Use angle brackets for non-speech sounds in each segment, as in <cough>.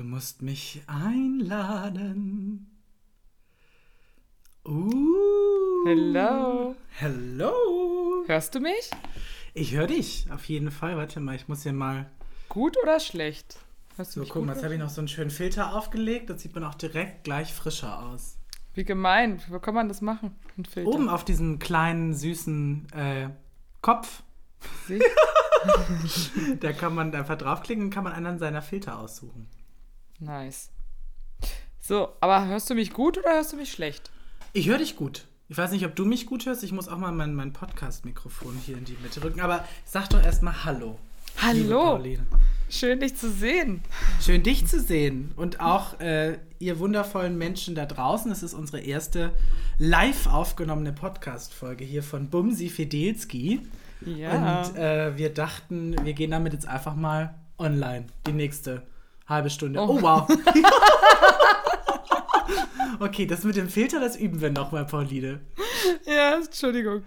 Du musst mich einladen. Uh. Hello. Hello. Hörst du mich? Ich höre dich, auf jeden Fall. Warte mal, ich muss hier mal. Gut oder schlecht? Hörst du So, guck mal, jetzt habe ich noch so einen schönen Filter aufgelegt. Das sieht man auch direkt gleich frischer aus. Wie gemein. Wo kann man das machen? Oben auf diesem kleinen, süßen äh, Kopf, <laughs> da kann man einfach draufklicken und kann man einen seiner Filter aussuchen. Nice. So, aber hörst du mich gut oder hörst du mich schlecht? Ich höre dich gut. Ich weiß nicht, ob du mich gut hörst. Ich muss auch mal mein, mein Podcast-Mikrofon hier in die Mitte rücken. Aber sag doch erstmal Hallo. Hallo. Pauline. Schön, dich zu sehen. Schön, dich zu sehen. Und auch äh, ihr wundervollen Menschen da draußen. Es ist unsere erste live aufgenommene Podcast-Folge hier von Bumsi Fedelski. Ja. Und äh, wir dachten, wir gehen damit jetzt einfach mal online. Die nächste halbe Stunde. Oh, Oh. wow. <laughs> okay, das mit dem Filter, das üben wir nochmal, Pauline. ja, Entschuldigung.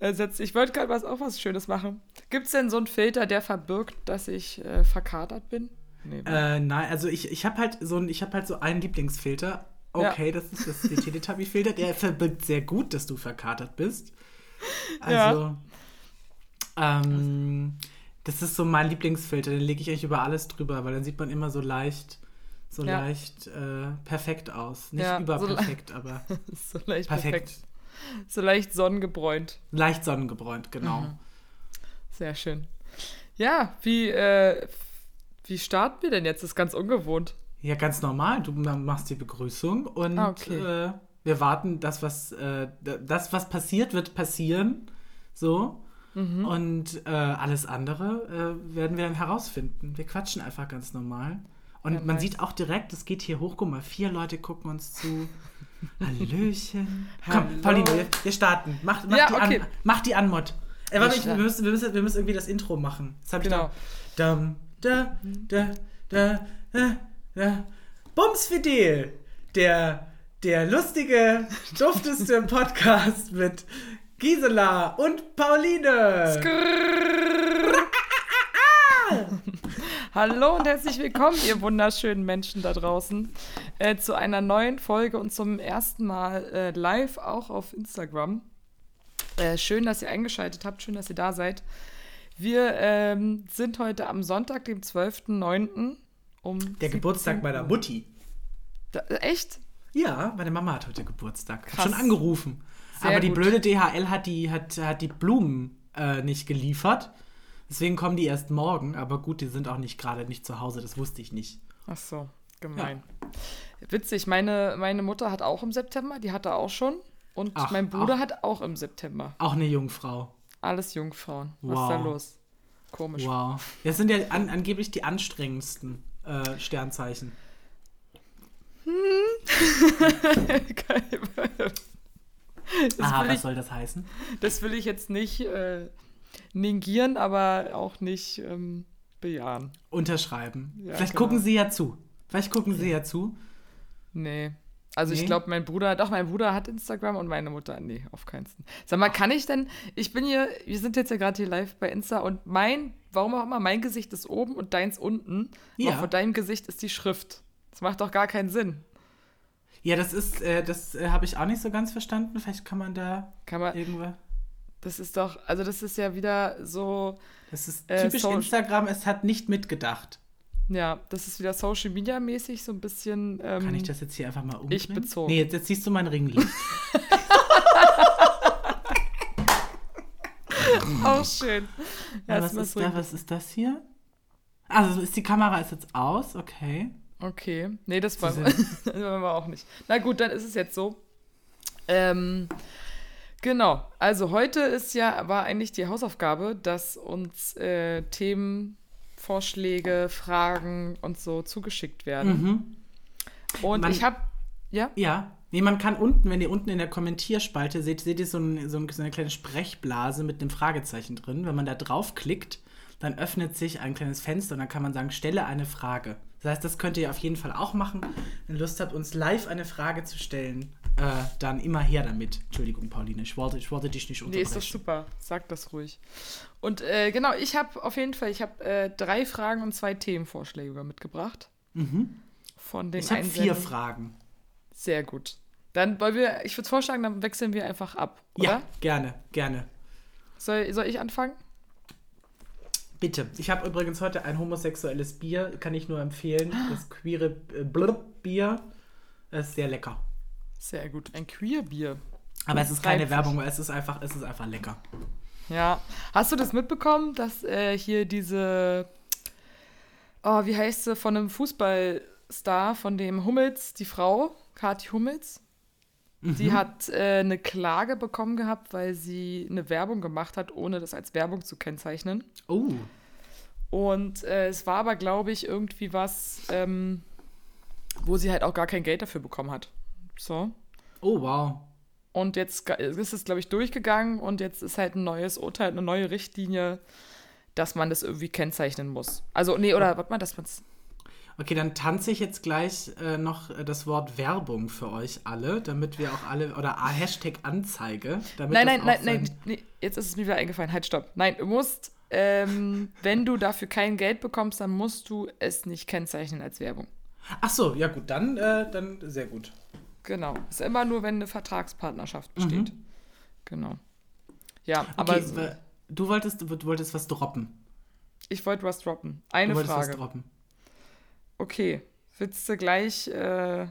Äh, Ich wollte gerade was, auch was Schönes machen. Gibt es denn so einen Filter, der verbirgt, dass ich äh, verkatert bin? Nee, ne? Äh, nein, also ich, ich habe halt so ein, ich habe halt so einen Lieblingsfilter. Okay, das ist das ist der Teletubby-Filter. Der verbirgt sehr gut, dass du verkatert bist. Also, ähm, das ist so mein Lieblingsfilter. Den lege ich eigentlich über alles drüber, weil dann sieht man immer so leicht, so Ja. leicht äh, perfekt aus. Nicht Ja, so überperfekt, aber <laughs> so leicht perfekt. perfekt. So leicht sonnengebräunt. Leicht sonnengebräunt, genau. Mhm. Sehr schön. Ja, wie, äh, wie starten wir denn jetzt? Das ist ganz ungewohnt. Ja, ganz normal. Du ma- machst die Begrüßung und Ah, okay. äh, wir warten, das was, äh, das, was passiert, wird passieren. So. Mhm. Und äh, alles andere äh, werden wir dann herausfinden. Wir quatschen einfach ganz normal. Und Ja, man nice. sieht auch direkt, es geht hier hoch. Guck mal, vier Leute gucken uns zu. <laughs> Hallöchen. Komm. Pauline, wir, wir starten. Mach, mach, Ja, die okay. an, mach die Anmod. Äh, warte, Ich wir, müssen, wir, müssen, wir müssen irgendwie das Intro machen. Das hab ich Genau. da. Da, da, da, da, da. Bums Fidel, der, der lustige, dufteste <laughs> Podcast mit Gisela und Pauline. Hallo und herzlich willkommen, ihr wunderschönen Menschen da draußen, äh, zu einer neuen Folge und zum ersten Mal äh, live auch auf Instagram. Äh, schön, dass ihr eingeschaltet habt, schön, dass ihr da seid. Wir ähm, sind heute am Sonntag, dem 12.09. um. Der 17 Geburtstag meiner. Mutti. Da, echt? Ja, meine Mama hat heute Geburtstag. Krass. schon angerufen. Sehr Aber die gut. blöde DHL hat die, hat, hat die Blumen äh, nicht geliefert. Deswegen kommen die erst morgen. Aber gut, die sind auch nicht gerade nicht zu Hause. Das wusste ich nicht. Ach so, gemein. Witzig, meine, meine Mutter hat auch im September, die hatte auch schon. Und Ach, mein Bruder auch- hat auch im September. Auch eine Jungfrau. Alles Jungfrauen. Was Wow. ist da los? Komisch. Wow. Das sind ja an, angeblich die anstrengendsten äh, Sternzeichen. <laughs> das, Aha, was ich, soll das heißen? das will ich jetzt nicht äh, negieren, aber auch nicht ähm, bejahen. Unterschreiben. Ja, Vielleicht genau. gucken sie ja zu. Vielleicht gucken sie ja zu. Nee. Also Nee? ich glaube, mein Bruder, doch, mein Bruder hat Instagram und meine Mutter, nee, auf keinen Fall. Sag mal, kann ich denn, ich bin hier, wir sind jetzt ja gerade hier live bei Insta und mein, warum auch immer, mein Gesicht ist oben und deins unten, Ja. aber vor deinem Gesicht ist die Schrift. Das macht doch gar keinen Sinn. Ja, das ist, äh, das äh, habe ich auch nicht so ganz verstanden. Vielleicht kann man da Kann man, irgendwo. das ist doch, also das ist ja wieder so, Das ist Äh, typisch so- Instagram, es hat nicht mitgedacht. ja, das ist wieder Social Media mäßig so ein bisschen. Ähm, Kann ich das jetzt hier einfach mal umdrehen? ich bezogen. Nee, jetzt, jetzt siehst du mein Ringlicht. <laughs> <laughs> Auch schön. Ja, was, ist da, was ist das hier? Also ist die Kamera ist jetzt aus, okay. Okay, nee, das wollen <laughs> wir, auch nicht. Na gut, dann ist es jetzt so. Ähm, genau, also heute ist ja, war eigentlich die Hausaufgabe, dass uns äh, Themen, Vorschläge, Fragen und so zugeschickt werden. Mhm. Und Man- ich habe, ja, Ja. Nee, man kann unten, wenn ihr unten in der Kommentierspalte seht, seht ihr so, ein, so eine kleine Sprechblase mit einem Fragezeichen drin. Wenn man da draufklickt, dann öffnet sich ein kleines Fenster und dann kann man sagen, stelle eine Frage. Das heißt, das könnt ihr auf jeden Fall auch machen. Wenn ihr Lust habt, uns live eine Frage zu stellen, äh, dann immer her damit. Entschuldigung, Pauline, ich wollte, ich wollte dich nicht nee, unterbrechen. ist doch super. Sag das ruhig. Und äh, genau, ich habe auf jeden Fall, ich habe äh, drei Fragen und zwei Themenvorschläge mitgebracht. Mhm. von den Ich habe vier. Fragen. Sehr gut. Dann wollen wir, ich würde vorschlagen, dann wechseln wir einfach ab, oder? Ja, gerne, gerne. Soll, soll ich anfangen? Bitte. Ich habe übrigens heute ein homosexuelles Bier, kann ich nur empfehlen. Das queere äh, Bier. Das ist sehr lecker. Sehr gut. Ein Queerbier. Aber es ist keine Leipzig. Werbung, es ist einfach, es ist einfach lecker. Ja. Hast du das mitbekommen, dass äh, hier diese, oh, wie heißt sie, von einem Fußballstar, von dem Hummels, die Frau, Kathi Hummels, die hat äh, eine Klage bekommen gehabt, weil sie eine Werbung gemacht hat, ohne das als Werbung zu kennzeichnen. Oh. Und äh, es war aber, glaube ich, irgendwie was, ähm, wo sie halt auch gar kein Geld dafür bekommen hat. So. Oh, wow. Und jetzt ga- ist es, glaube ich, durchgegangen und jetzt ist halt ein neues Urteil, eine neue Richtlinie, dass man das irgendwie kennzeichnen muss. Also, nee, oder warte mal, dass man es. Okay, dann tanze ich jetzt gleich äh, noch äh, das Wort Werbung für euch alle, damit wir auch alle, oder ah, Hashtag Anzeige. Damit Nein, nein, nein, nein, nee, jetzt ist es mir wieder eingefallen. Halt, stopp. Nein, du musst, ähm, <laughs> wenn du dafür kein Geld bekommst, dann musst du es nicht kennzeichnen als Werbung. Ach so, ja gut, dann, äh, dann sehr gut. Genau. Ist immer nur, wenn eine Vertragspartnerschaft besteht. Genau. Ja, aber Okay, so- wa- du wolltest, du wolltest was droppen. ich wollte was droppen. Eine du wolltest Frage. was droppen. Okay, willst du gleich äh,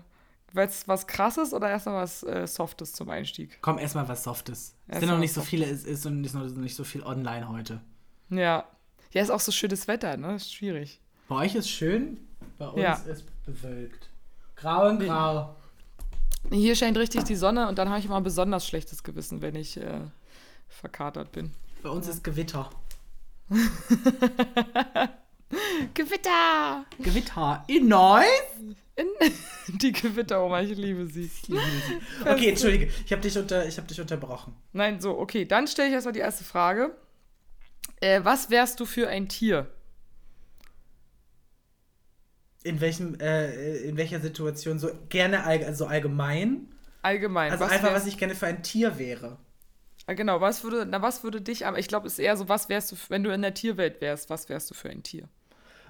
was, was krasses oder erstmal was äh, Softes zum Einstieg? Komm, erstmal was Softes. Es sind noch nicht so viele, es ist noch nicht, noch nicht so viel online heute. Ja. Ja, ist auch so schönes Wetter, ne? Ist schwierig. Bei euch ist schön, bei uns Ja. ist bewölkt. Grau und grau. Hier scheint richtig die Sonne und dann habe ich immer ein besonders schlechtes Gewissen, wenn ich äh, verkatert bin. Bei uns ist Gewitter. <laughs> Gewitter! Gewitter in Neuss? In <laughs> die Gewitteroma, ich liebe sie. <laughs> Okay, entschuldige, ich habe dich, unter, ich hab dich unterbrochen. Nein, so, okay, dann stelle ich erstmal die erste Frage. Äh, was wärst du für ein Tier? In, welchem, äh, in welcher Situation so gerne all, also allgemein? Allgemein. Also was einfach, wärst- was ich gerne für ein Tier wäre. Ah, Genau, was würde, na, was würde dich ich glaube, es ist eher so, was wärst du, wenn du in der Tierwelt wärst, was wärst du für ein Tier?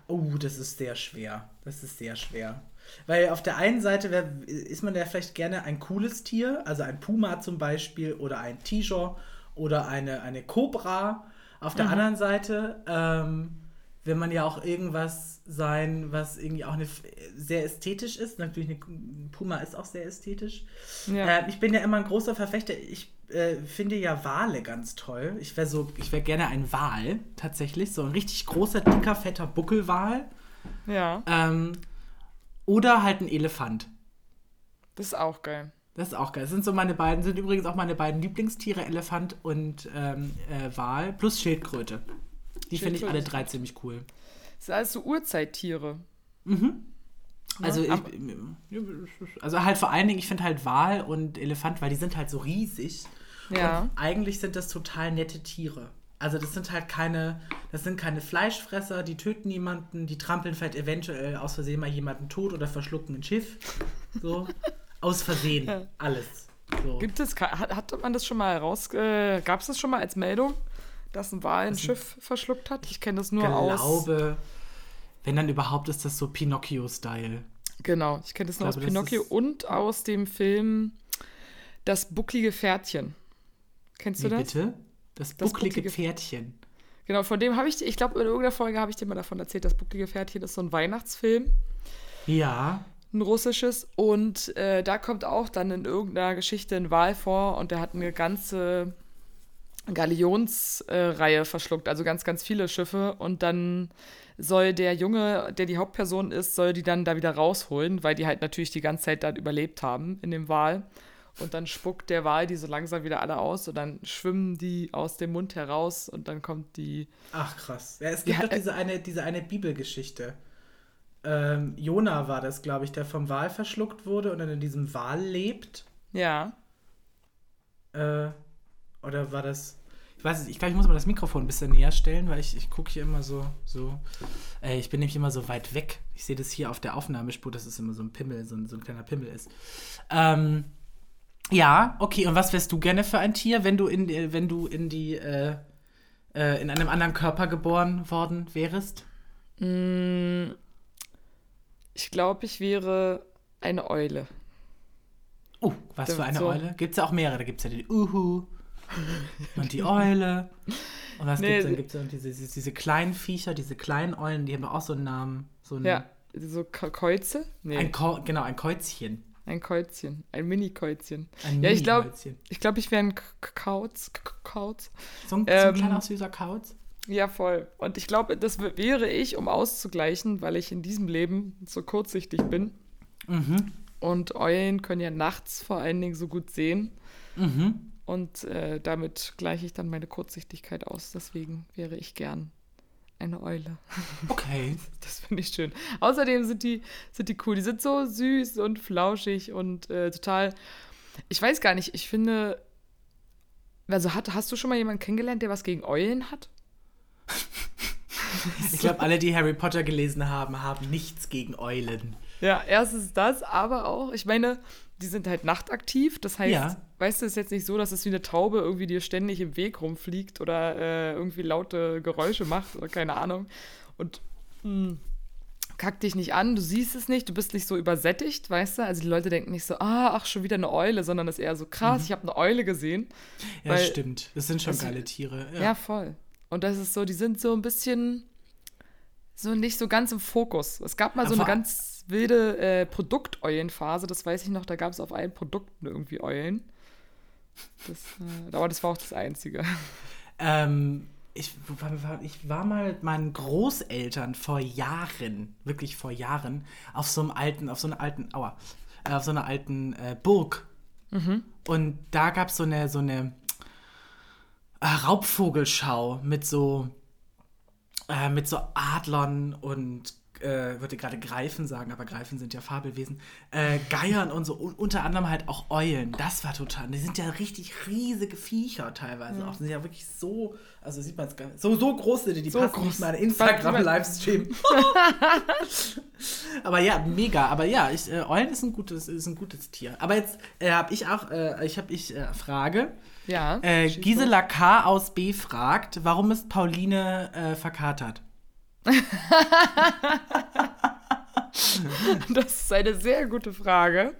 Oh, das ist sehr schwer. Das ist sehr schwer. Weil auf der einen Seite wär, ist man ja vielleicht gerne ein cooles Tier, also ein Puma zum Beispiel oder ein Tiger oder eine, eine Cobra. Auf der anderen Seite ähm, will man ja auch irgendwas sein, was irgendwie auch eine, sehr ästhetisch ist. Natürlich, eine Puma ist auch sehr ästhetisch. Ja. Äh, ich bin ja immer ein großer Verfechter. Ich äh, finde ja Wale ganz toll. Ich wäre so, ich wäre gerne ein Wal, tatsächlich. So ein richtig großer, dicker, fetter Buckelwal. Ja, Ähm, oder halt ein Elefant. das ist auch geil. Das ist auch geil. Das sind so meine beiden, sind übrigens auch meine beiden Lieblingstiere, Elefant und ähm, äh, Wal, plus Schildkröte. Die finde ich alle drei ziemlich cool. Das sind alles so Urzeittiere. Also, ich, also halt vor allen Dingen, ich finde halt Wal und Elefant, weil die sind halt so riesig. Ja. Und eigentlich sind das total nette Tiere. Also das sind halt keine, das sind keine Fleischfresser, die töten niemanden, die trampeln vielleicht eventuell aus Versehen mal jemanden tot oder verschlucken ein Schiff. So. <laughs> aus Versehen. Alles. So. Gibt es, hat, hatte man das schon mal raus, äh, gab es das schon mal als Meldung, dass ein Wal ein Schiff verschluckt hat? Ich kenne das nur aus. glaube, wenn dann überhaupt ist das so Pinocchio-Style. Genau, ich kenne das nur glaube, aus das Pinocchio und aus dem Film Das bucklige Pferdchen. Kennst du Wie das? bitte? Das Das bucklige Pferdchen. Genau, von dem habe ich, ich glaube, in irgendeiner Folge habe ich dir mal davon erzählt, das bucklige Pferdchen ist so ein Weihnachtsfilm, Ja. ein russisches. Und äh, da kommt auch dann in irgendeiner Geschichte ein Wal vor und der hat eine ganze Galionsreihe äh, verschluckt, also ganz, ganz viele Schiffe. Und dann soll der Junge, der die Hauptperson ist, soll die dann da wieder rausholen, weil die halt natürlich die ganze Zeit dann überlebt haben in dem Wal. Und dann spuckt der Wal die so langsam wieder alle aus und dann schwimmen die aus dem Mund heraus und dann kommt die. Ach krass. Ja, es gibt Ja, doch äh- diese eine, diese eine Bibelgeschichte. Ähm, Jona war das, glaube ich, der vom Wal verschluckt wurde und dann in diesem Wal lebt. Ja. Äh, oder war das. Ich weiß es, ich glaube, ich muss mal das Mikrofon ein bisschen näher stellen, weil ich, ich gucke hier immer so. so äh, ich bin nämlich immer so weit weg. Ich sehe das hier auf der Aufnahmespur, dass es immer so ein Pimmel, so ein, so ein kleiner Pimmel ist. Ähm, ja, okay. Und was wärst du gerne für ein Tier, wenn du in, die- wenn du in die. Äh, äh, in einem anderen Körper geboren worden wärst? Ich glaube, ich wäre eine Eule. Oh, was für eine So. Eule? Gibt es ja auch mehrere. Da gibt es ja die Uhu <laughs> und die Eule. Und was Nee, gibt's dann? Gibt es dann diese, diese, diese kleinen Viecher, diese kleinen Eulen, die haben auch so einen Namen. So einen, Ja, so Käuze? Nee, Ein ein, Ko genau, ein Käuzchen. Käuzchen. Ein Mini-Käuzchen. Ein Ja, ich glaub- Mini-Käuzchen. Ich glaube, ich wäre ein Kauz. Kauz. So ein, so Ähm, ein kleiner süßer Kauz. Ja, voll. Und ich glaube, das wäre ich, um auszugleichen, weil ich in diesem Leben so kurzsichtig bin. Mhm. Und Eulen können ja nachts vor allen Dingen so gut sehen. Mhm. Und äh, damit gleiche ich dann meine Kurzsichtigkeit aus. Deswegen wäre ich gern eine Eule. <laughs> Okay. Das finde ich schön. Außerdem sind die, sind die cool. Die sind so süß und flauschig und äh, total. Ich weiß gar nicht, ich finde. Also hat, hast du schon mal jemanden kennengelernt, der was gegen Eulen hat? <laughs> Ich glaube, alle, die Harry Potter gelesen haben, haben nichts gegen Eulen. Ja, erstens das, aber auch, ich meine, die sind halt nachtaktiv. Das heißt, Ja. weißt du, es ist jetzt nicht so, dass es wie eine Taube irgendwie dir ständig im Weg rumfliegt oder äh, irgendwie laute Geräusche macht oder keine Ahnung. Und mh, kackt dich nicht an, du siehst es nicht, du bist nicht so übersättigt, weißt du? Also die Leute denken nicht so, ah, ach, schon wieder eine Eule, sondern das ist eher so krass, ich habe eine Eule gesehen. Ja, Weil- stimmt. Das sind schon Also- geile Tiere. Ja. voll. Und das ist so, die sind so ein bisschen so nicht so ganz im Fokus. Es gab mal Ja, so eine vor- ganz wilde äh, Produkteulenphase, das weiß ich noch, da gab es auf allen Produkten irgendwie Eulen. Das, äh, aber das war auch das Einzige. Ähm, ich, ich war mal mit meinen Großeltern vor Jahren, wirklich vor Jahren, auf so einem alten, auf so einer alten, aua, äh, auf so einer alten äh, Burg. Und da gab es so eine, so eine äh, Raubvogelschau mit so, äh, mit so Adlern und äh, würde gerade Greifen sagen, aber Greifen sind ja Fabelwesen, äh, Geiern und so, und unter anderem halt auch Eulen. Das war total, die sind ja richtig riesige Viecher teilweise auch. Die sind ja wirklich so, also sieht man es gar nicht, so, so groß sind die, die So passen groß. nicht mal in Instagram-Livestream. <laughs> aber ja, mega. Aber ja, ich, äh, Eulen ist ein gutes, ist ein gutes Tier. Aber jetzt äh, habe ich auch, äh, ich habe ich äh, Frage. Ja. Äh, Gisela K. aus B. fragt, warum ist Pauline verkatert? <laughs> Das ist eine sehr gute Frage.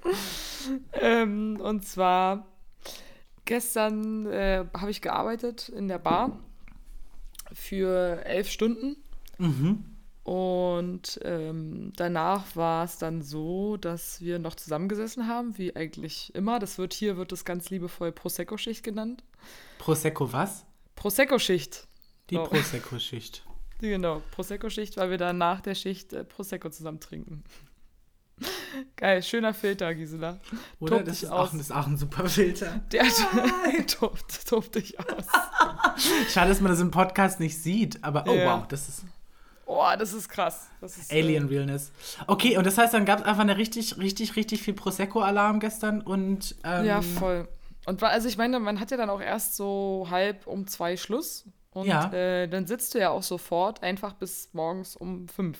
ähm, und zwar, gestern äh, habe ich gearbeitet in der Bar für elf Stunden. Mhm. Und ähm, danach war es dann so, dass wir noch zusammengesessen haben, wie eigentlich immer. Das wird hier wird es ganz liebevoll Prosecco-Schicht genannt. Prosecco was? Prosecco-Schicht. Die So. Prosecco-Schicht. <laughs> Genau, Prosecco-Schicht, weil wir dann nach der Schicht äh, Prosecco zusammen trinken. <laughs> Geil, schöner Filter, Gisela. Oder? Tob Das dich ist, auch, aus. das ist auch ein super Filter. <laughs> Der tobt, tobt dich aus. Schade, dass man das im Podcast nicht sieht, aber oh Ja. wow, das ist Oh, das ist krass. Das ist, äh, Alien Realness. Okay, und das heißt, dann gab es einfach eine richtig, richtig, richtig viel Prosecco-Alarm gestern und ähm, Ja, voll. Und war, also ich meine, man hat ja dann auch erst so halb um zwei Schluss. Und Ja. äh, dann sitzt du ja auch sofort einfach bis morgens um fünf.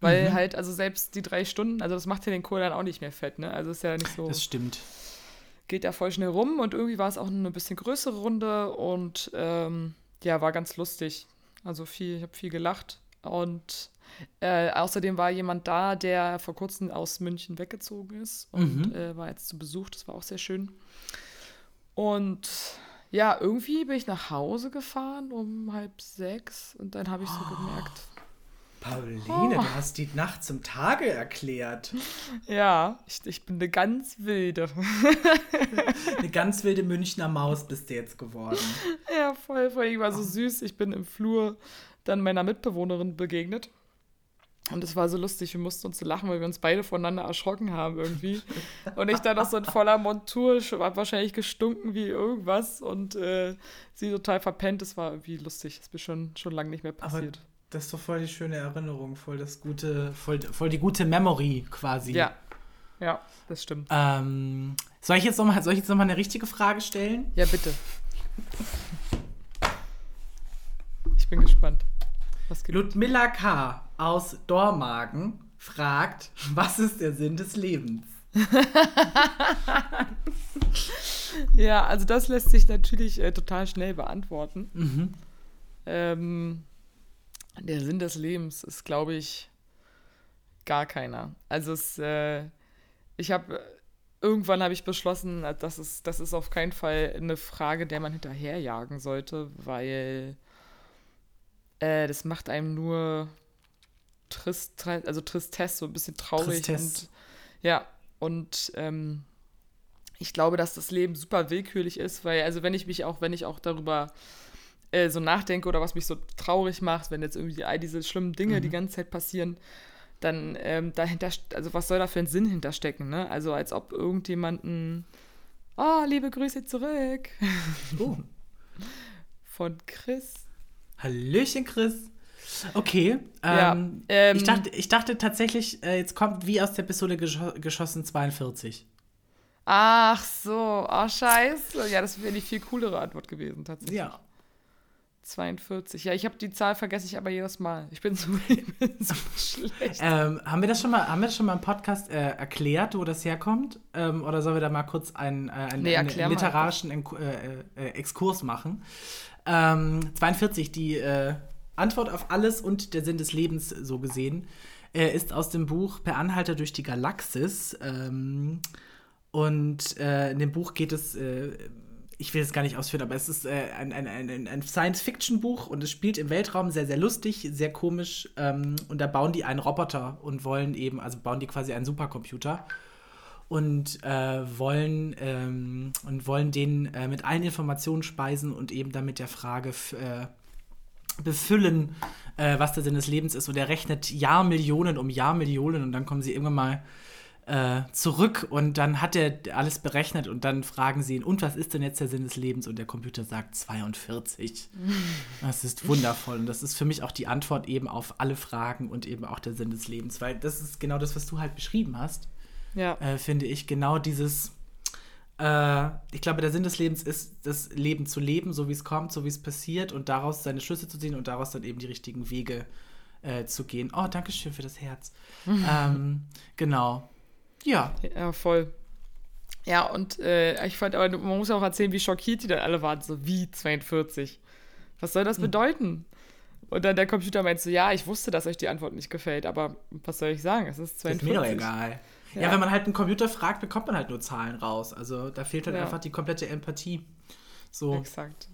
Weil Mhm. halt, also selbst die drei Stunden, also das macht ja den Kohl dann auch nicht mehr fett, ne? Also ist ja nicht so, das stimmt. geht ja voll schnell rum und irgendwie war es auch eine bisschen größere Runde und ähm, ja, war ganz lustig. Also viel, ich habe viel gelacht. Und äh, außerdem war jemand da, der vor kurzem aus München weggezogen ist und Mhm. äh, war jetzt zu Besuch. Das war auch sehr schön. Und ja, irgendwie bin ich nach Hause gefahren um halb sechs und dann habe ich so gemerkt, Pauline, du hast die Nacht zum Tage erklärt. <laughs> ja, ich, ich bin eine ganz wilde. <laughs> Eine ganz wilde Münchner Maus bist du jetzt geworden. Ja, voll, voll. Ich war so süß. Ich bin im Flur dann meiner Mitbewohnerin begegnet. Und es war so lustig, wir mussten uns so lachen, weil wir uns beide voneinander erschrocken haben irgendwie. Und ich dann noch so in voller Montur, hab wahrscheinlich gestunken wie irgendwas und äh, sie total verpennt. Das war irgendwie lustig. Das ist mir schon, schon lange nicht mehr Aber passiert. das ist doch voll die schöne Erinnerung, voll das gute, voll, voll die gute Memory quasi. ja, ja, das stimmt. Ähm, soll ich jetzt nochmal noch, mal eine richtige Frage stellen? Ja, bitte. Ich bin gespannt. Ludmilla K. aus Dormagen fragt, was ist der Sinn des Lebens? <laughs> Ja, also das lässt sich natürlich äh, total schnell beantworten. Mhm. Ähm, der Sinn des Lebens ist, glaube ich, gar keiner. Also es, äh, ich habe irgendwann habe ich beschlossen, dass es, das ist auf keinen Fall eine Frage, der man hinterherjagen sollte, weil äh, das macht einem nur trist, also Tristesse, so ein bisschen traurig. Tristesse. Und, ja, und ähm, ich glaube, dass das Leben super willkürlich ist, weil, also wenn ich mich auch, wenn ich auch darüber äh, so nachdenke oder was mich so traurig macht, wenn jetzt irgendwie all diese schlimmen Dinge mhm. die ganze Zeit passieren, dann ähm, dahinter, also was soll da für ein Sinn hinterstecken, ne? Also als ob irgendjemanden, oh, liebe Grüße zurück. Oh. <laughs> Von Chris. Hallöchen, Chris. Okay. Ja, ähm, ähm, ich, dachte, ich dachte tatsächlich, äh, jetzt kommt wie aus der Pistole gesch geschossen 42. Ach so, oh scheiße. Ja, das wäre die viel coolere Antwort gewesen, tatsächlich. Ja. 42. Ja, ich habe die Zahl vergesse ich aber jedes Mal. Ich bin so, <laughs> ich bin so schlecht. Ähm, haben wir das schon mal, haben wir das schon mal im Podcast äh, erklärt, wo das herkommt? Ähm, oder sollen wir da mal kurz einen, äh, einen, nee, einen literarischen äh, äh, Exkurs machen? Ähm, 42, die äh, Antwort auf alles und der Sinn des Lebens so gesehen, äh, ist aus dem Buch Per Anhalter durch die Galaxis. Ähm, und in dem Buch geht es ich will es gar nicht ausführen, aber es ist äh, ein, ein, ein, ein Science-Fiction-Buch und es spielt im Weltraum sehr, sehr lustig, sehr komisch. Ähm, und da bauen die einen Roboter und wollen eben, also bauen die quasi einen Supercomputer und äh, wollen ähm, und wollen den äh, mit allen Informationen speisen und eben damit der Frage äh, befüllen, äh, was der Sinn des Lebens ist. Und er rechnet Jahrmillionen um Jahrmillionen und dann kommen sie irgendwann mal äh, zurück und dann hat er alles berechnet und dann fragen sie ihn, und was ist denn jetzt der Sinn des Lebens? Und der Computer sagt 42. <laughs> Das ist wundervoll und das ist für mich auch die Antwort eben auf alle Fragen und eben auch der Sinn des Lebens, weil das ist genau das, was du halt beschrieben hast. Ja. Äh, finde ich genau dieses. Äh, ich glaube, der Sinn des Lebens ist, das Leben zu leben, so wie es kommt, so wie es passiert und daraus seine Schlüsse zu ziehen und daraus dann eben die richtigen Wege äh, zu gehen. Oh, danke schön für das Herz. <laughs> ähm, genau. Ja. Ja, voll. Ja, und äh, ich fand, aber man muss auch erzählen, wie schockiert die dann alle waren. So, wie 42? Was soll das hm. bedeuten? Und dann der Computer meint so, ja, ich wusste, dass euch die Antwort nicht gefällt, aber was soll ich sagen? Es ist 42. ist mir doch egal. Ja. ja. wenn man halt einen Computer fragt, bekommt man halt nur Zahlen raus. Also da fehlt halt ja. einfach die komplette Empathie. So. Exakt.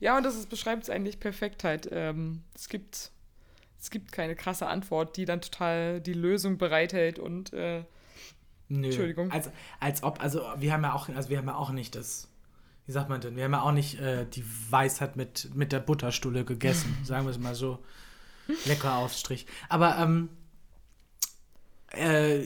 Ja, und das beschreibt es eigentlich perfekt halt. Ähm, es gibt es gibt keine krasse Antwort, die dann total die Lösung bereithält und äh, Nö. Entschuldigung. Als, als ob, also wir haben ja auch, also wir haben ja auch nicht das, wie sagt man denn, wir haben ja auch nicht äh, die Weisheit mit, mit der Butterstulle gegessen, <laughs> sagen wir es mal so. Lecker Aufstrich. Aber ähm, äh,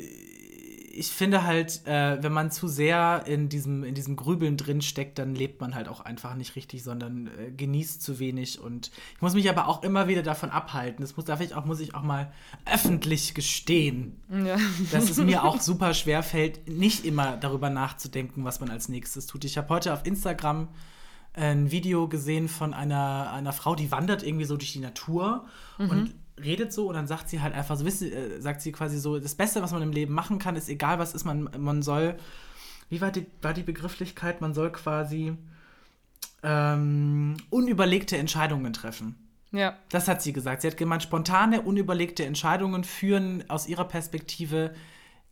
ich finde halt, äh, wenn man zu sehr in diesem, in diesem Grübeln drin steckt, dann lebt man halt auch einfach nicht richtig, sondern äh, genießt zu wenig. Und ich muss mich aber auch immer wieder davon abhalten. Das muss, darf ich auch, muss ich auch mal öffentlich gestehen, ja. dass es mir auch super schwer fällt, nicht immer darüber nachzudenken, was man als nächstes tut. Ich habe heute auf Instagram ein Video gesehen von einer, einer Frau, die wandert irgendwie so durch die Natur mhm. und redet so und dann sagt sie halt einfach so, wisst, äh, sagt sie quasi so, das Beste, was man im Leben machen kann, ist egal, was ist, man, man soll, wie war die, war die Begrifflichkeit, man soll quasi ähm, unüberlegte Entscheidungen treffen. Ja. Das hat sie gesagt. Sie hat gemeint, spontane, unüberlegte Entscheidungen führen aus ihrer Perspektive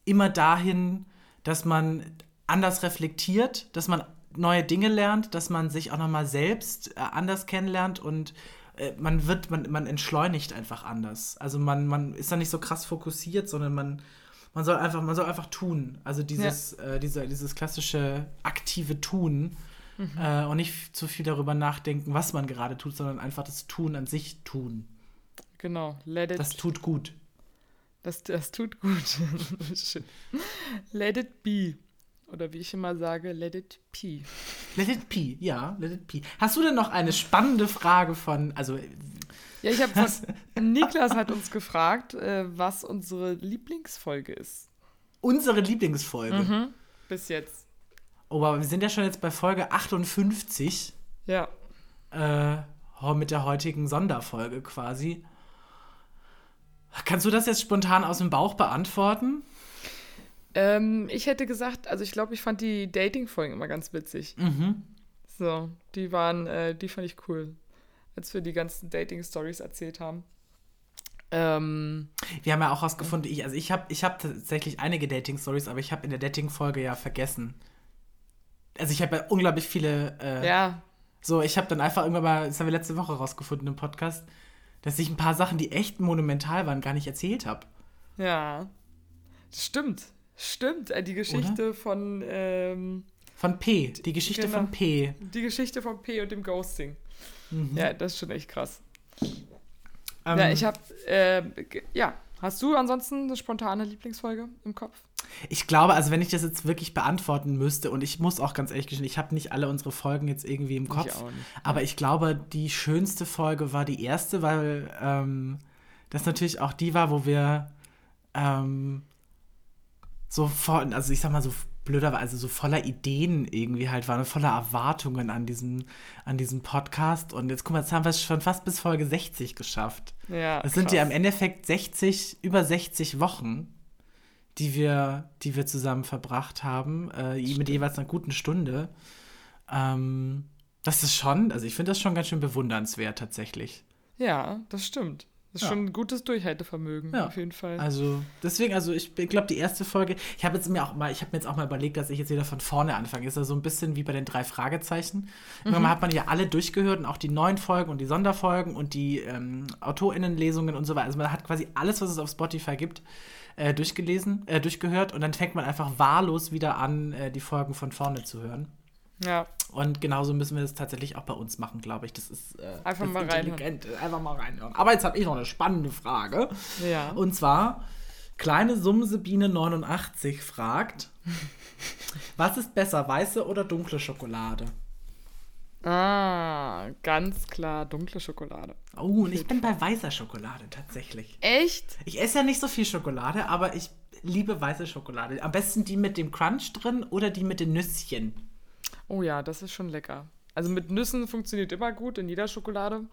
immer dahin, dass man anders reflektiert, dass man neue Dinge lernt, dass man sich auch nochmal selbst äh, anders kennenlernt und äh, man wird, man, man entschleunigt einfach anders. Also man, man ist da nicht so krass fokussiert, sondern man, man soll einfach, man soll einfach tun. Also dieses, ja. äh, dieser, dieses klassische aktive Tun mhm. äh, und nicht zu viel darüber nachdenken, was man gerade tut, sondern einfach das Tun an sich tun. Genau, let it. Das tut gut. Das, das tut gut. <laughs> let it be. Oder wie ich immer sage, let it pee. Let it pee, ja, let it pee. Hast du denn noch eine spannende Frage von, also. Ja, ich habe von. <laughs> Niklas hat uns gefragt, äh, was unsere Lieblingsfolge ist. Unsere Lieblingsfolge? Mhm, bis jetzt. Oh, aber wir sind ja schon jetzt bei Folge 58. Ja. Äh, mit der heutigen Sonderfolge quasi. Kannst du das jetzt spontan aus dem Bauch beantworten? Ähm, ich hätte gesagt, also ich glaube, ich fand die Dating-Folgen immer ganz witzig. Mhm. So, die waren, äh, die fand ich cool, als wir die ganzen Dating-Stories erzählt haben. Ähm, Wir haben ja auch rausgefunden, ich, also ich habe ich hab tatsächlich einige Dating-Stories, aber ich habe in der Dating-Folge ja vergessen. Also ich habe ja unglaublich viele. Äh, ja, So, ich habe dann einfach irgendwann mal, das haben wir letzte Woche rausgefunden im Podcast, dass ich ein paar Sachen, die echt monumental waren, gar nicht erzählt habe. ja. Stimmt. Stimmt. Äh, Die Geschichte von, ähm, Von P, die Geschichte Genau. von P. die Geschichte von P und dem Ghosting. Ja, das ist schon echt krass. Ähm, ja, ich habe, äh, ja. Hast du ansonsten eine spontane Lieblingsfolge im Kopf? Ich glaube, also wenn ich das jetzt wirklich beantworten müsste, und ich muss auch ganz ehrlich gestehen, ich habe nicht alle unsere Folgen jetzt irgendwie im Kopf, auch nicht. aber ich glaube, die schönste Folge war die erste, weil ähm, das natürlich auch die war, wo wir ähm, so voll, also ich sag mal so blöder, also so voller Ideen irgendwie halt waren, voller Erwartungen an diesem, an diesem Podcast. Und jetzt guck mal, jetzt haben wir es schon fast bis Folge 60 geschafft. Ja. Das sind ja im Endeffekt 60, über 60 Wochen, die wir, die wir zusammen verbracht haben, äh, mit jeweils einer guten Stunde. Ähm, das ist schon, also ich finde das schon ganz schön bewundernswert tatsächlich. Ja, das stimmt. Das ist Ja. schon ein gutes Durchhaltevermögen, Ja. auf jeden Fall. Also deswegen, also ich glaube die erste Folge, ich habe jetzt mir auch mal, ich habe mir jetzt auch mal überlegt, dass ich jetzt wieder von vorne anfange. Ist ja so ein bisschen wie bei den drei Fragezeichen. Irgendwann hat man ja alle durchgehört und auch die neuen Folgen und die Sonderfolgen und die ähm, AutorInnenlesungen und so weiter. Also man hat quasi alles, was es auf Spotify gibt, äh, durchgelesen, äh, durchgehört und dann fängt man einfach wahllos wieder an, äh, die Folgen von vorne zu hören. Ja, Und genauso müssen wir das tatsächlich auch bei uns machen, glaube ich. Das ist äh, Einfach das mal reinhören. intelligent. Einfach mal reinhören. Aber jetzt habe ich noch eine spannende Frage. ja. Und zwar, kleine Sumsebiene 89 fragt, <laughs> was ist besser, weiße oder dunkle Schokolade? Ah, ganz klar dunkle Schokolade. Oh, und ich bin bei weißer Schokolade tatsächlich. Echt? Ich esse ja nicht so viel Schokolade, aber ich liebe weiße Schokolade. Am besten die mit dem Crunch drin oder die mit den Nüsschen. Oh ja, das ist schon lecker. Also mit Nüssen funktioniert immer gut in jeder Schokolade.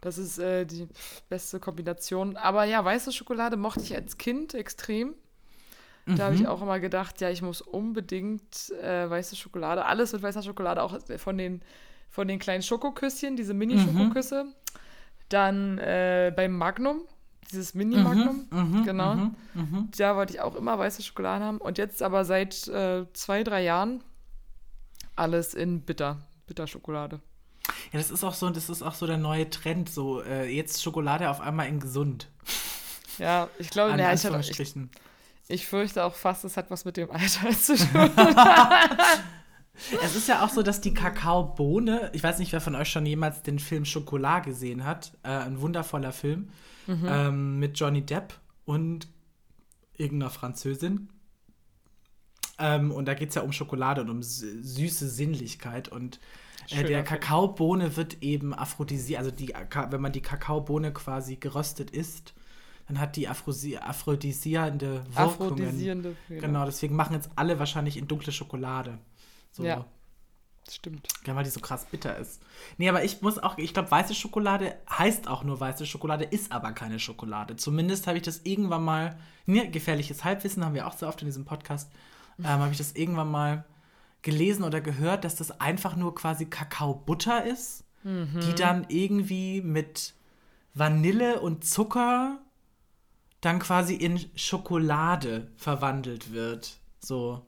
Das ist äh, die beste Kombination. Aber ja, weiße Schokolade mochte ich als Kind extrem. Da habe ich auch immer gedacht, ja, ich muss unbedingt äh, weiße Schokolade, alles mit weißer Schokolade, auch von den, von den kleinen Schokoküsschen, diese Mini-Schokoküsse. Dann äh, beim Magnum, dieses Mini-Magnum, genau. Da wollte ich auch immer weiße Schokolade haben. Und jetzt aber seit äh, zwei, drei Jahren alles in bitter, Bitterschokolade. Ja, das ist auch so, das ist auch so der neue Trend. So, äh, jetzt Schokolade auf einmal in gesund. Ja, ich glaube, ja, ich, hab- ich, ich fürchte auch fast, es hat was mit dem Alter <laughs> zu tun. <laughs> Es ist ja auch so, dass die Kakaobohne, ich weiß nicht, wer von euch schon jemals den Film Schokolade gesehen hat, äh, ein wundervoller Film ähm, mit Johnny Depp und irgendeiner Französin. Ähm, und da geht es ja um Schokolade und um sü- süße Sinnlichkeit. Und äh, der. Kakaobohne wird eben aphrodisiert, also die, wenn man die Kakaobohne quasi geröstet isst, dann hat die Aphrosi aphrodisierende Wirkungen. Aphrodisierende. Genau, deswegen machen jetzt alle wahrscheinlich in dunkle Schokolade. So. Ja. Stimmt. Ja, weil die so krass bitter ist. Nee, aber ich muss auch, ich glaube, weiße Schokolade heißt auch nur weiße Schokolade, ist aber keine Schokolade. Zumindest habe ich das irgendwann mal, ne, gefährliches Halbwissen haben wir auch so oft in diesem Podcast, ähm, habe ich das irgendwann mal gelesen oder gehört, dass das einfach nur quasi Kakaobutter ist, die dann irgendwie mit Vanille und Zucker dann quasi in Schokolade verwandelt wird. So.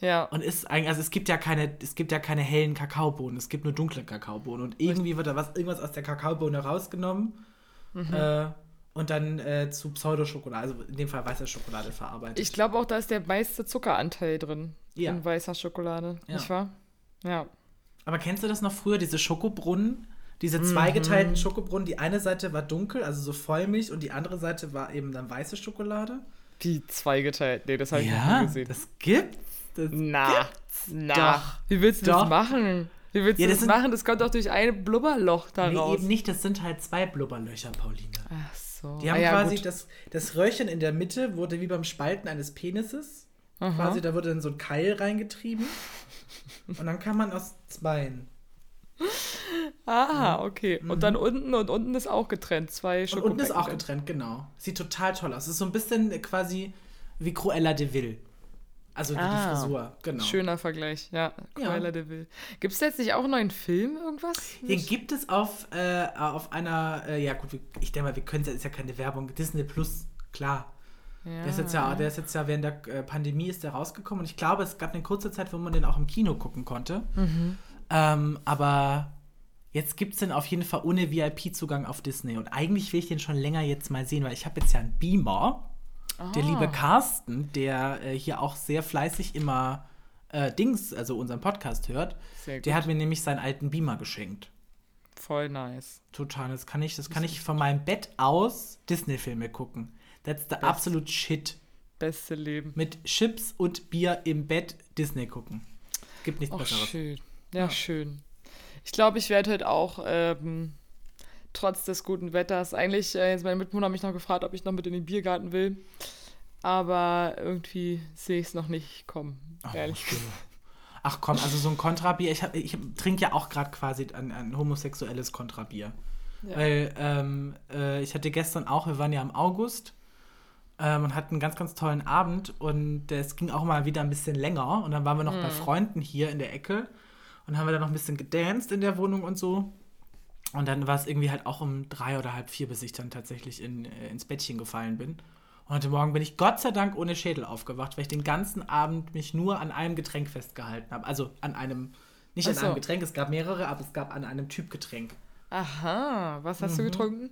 Ja. Und ist eigentlich, also es gibt ja keine, es gibt ja keine hellen Kakaobohnen, es gibt nur dunkle Kakaobohnen. Und irgendwie wird da was, irgendwas aus der Kakaobohne rausgenommen äh, und dann äh, zu Pseudoschokolade, also in dem Fall weißer Schokolade verarbeitet. Ich glaube auch, da ist der meiste Zuckeranteil drin. Ja. In weißer Schokolade. Ja. Nicht wahr? Ja. Aber kennst du das noch früher, diese Schokobrunnen? Diese zweigeteilten Schokobrunnen, die eine Seite war dunkel, also so Vollmilch, und die andere Seite war eben dann weiße Schokolade. Wie zweigeteilt. Nee, das habe ich noch nie gesehen. das gibt's. Das Na, na. Doch. Wie willst du Doch. das machen? Wie willst Ja, du das das, machen? Das kommt doch durch ein Blubberloch da Nee, eben nicht, das sind halt zwei Blubberlöcher, Pauline. Ach so. Die haben ah, ja, quasi gut. das, das Röhrchen in der Mitte wurde wie beim Spalten eines Penises. Quasi, da wurde dann so ein Keil reingetrieben. und dann kann man aus zweien. Ah, okay. Und dann unten und unten ist auch getrennt. Zwei Und unten ist auch getrennt, genau. Sieht total toll aus. Es ist so ein bisschen quasi wie Cruella de Vil. Also die, Ah, die Frisur, genau. Schöner Vergleich, ja. Ja. Cruella de Vil. Gibt es jetzt nicht auch einen neuen Film, irgendwas? Den gibt es auf, äh, auf einer, äh, ja gut, ich denke mal, wir können, das ist ja keine Werbung, Disney Plus, klar. Ja. Der ist jetzt ja, der ist jetzt ja während der äh, Pandemie ist der rausgekommen und ich glaube, es gab eine kurze Zeit, wo man den auch im Kino gucken konnte. Mhm. Ähm, aber jetzt gibt es den auf jeden Fall ohne VIP-Zugang auf Disney und eigentlich will ich den schon länger jetzt mal sehen, weil ich habe jetzt ja einen Beamer. Der Ah. liebe Carsten, der äh, hier auch sehr fleißig immer äh, Dings, also unseren Podcast hört, der hat mir nämlich seinen alten Beamer geschenkt. Voll nice. Total, das kann ich, das kann ich von meinem Bett aus Disney-Filme gucken. That's the absolute shit. Beste Leben. Mit Chips und Bier im Bett Disney gucken. Gibt nichts Besseres. schön. Ja, Ja. schön. Ich glaube, ich werde heute auch, ähm, trotz des guten Wetters, eigentlich, äh, jetzt meine Mitbewohner haben mich noch gefragt, ob ich noch mit in den Biergarten will. Aber irgendwie sehe ich es noch nicht kommen. ehrlich Ach, Ach komm, also so ein Kontrabier. Ich, hab- ich trinke ja auch gerade quasi ein, ein homosexuelles Kontrabier. Ja. Weil ähm, äh, ich hatte gestern auch, wir waren ja im August ähm, und hatten einen ganz, ganz tollen Abend und es ging auch mal wieder ein bisschen länger und dann waren wir noch Mhm. bei Freunden hier in der Ecke und haben wir dann noch ein bisschen gedanced in der Wohnung und so. Und dann war es irgendwie halt auch um drei oder halb vier, bis ich dann tatsächlich in, äh, ins Bettchen gefallen bin. Und heute Morgen bin ich Gott sei Dank ohne Schädel aufgewacht, weil ich den ganzen Abend mich nur an einem Getränk festgehalten habe. Also an einem, nicht Ach an so. einem Getränk, es gab mehrere, aber es gab an einem Typ Getränk. Aha, was hast du Mhm. getrunken?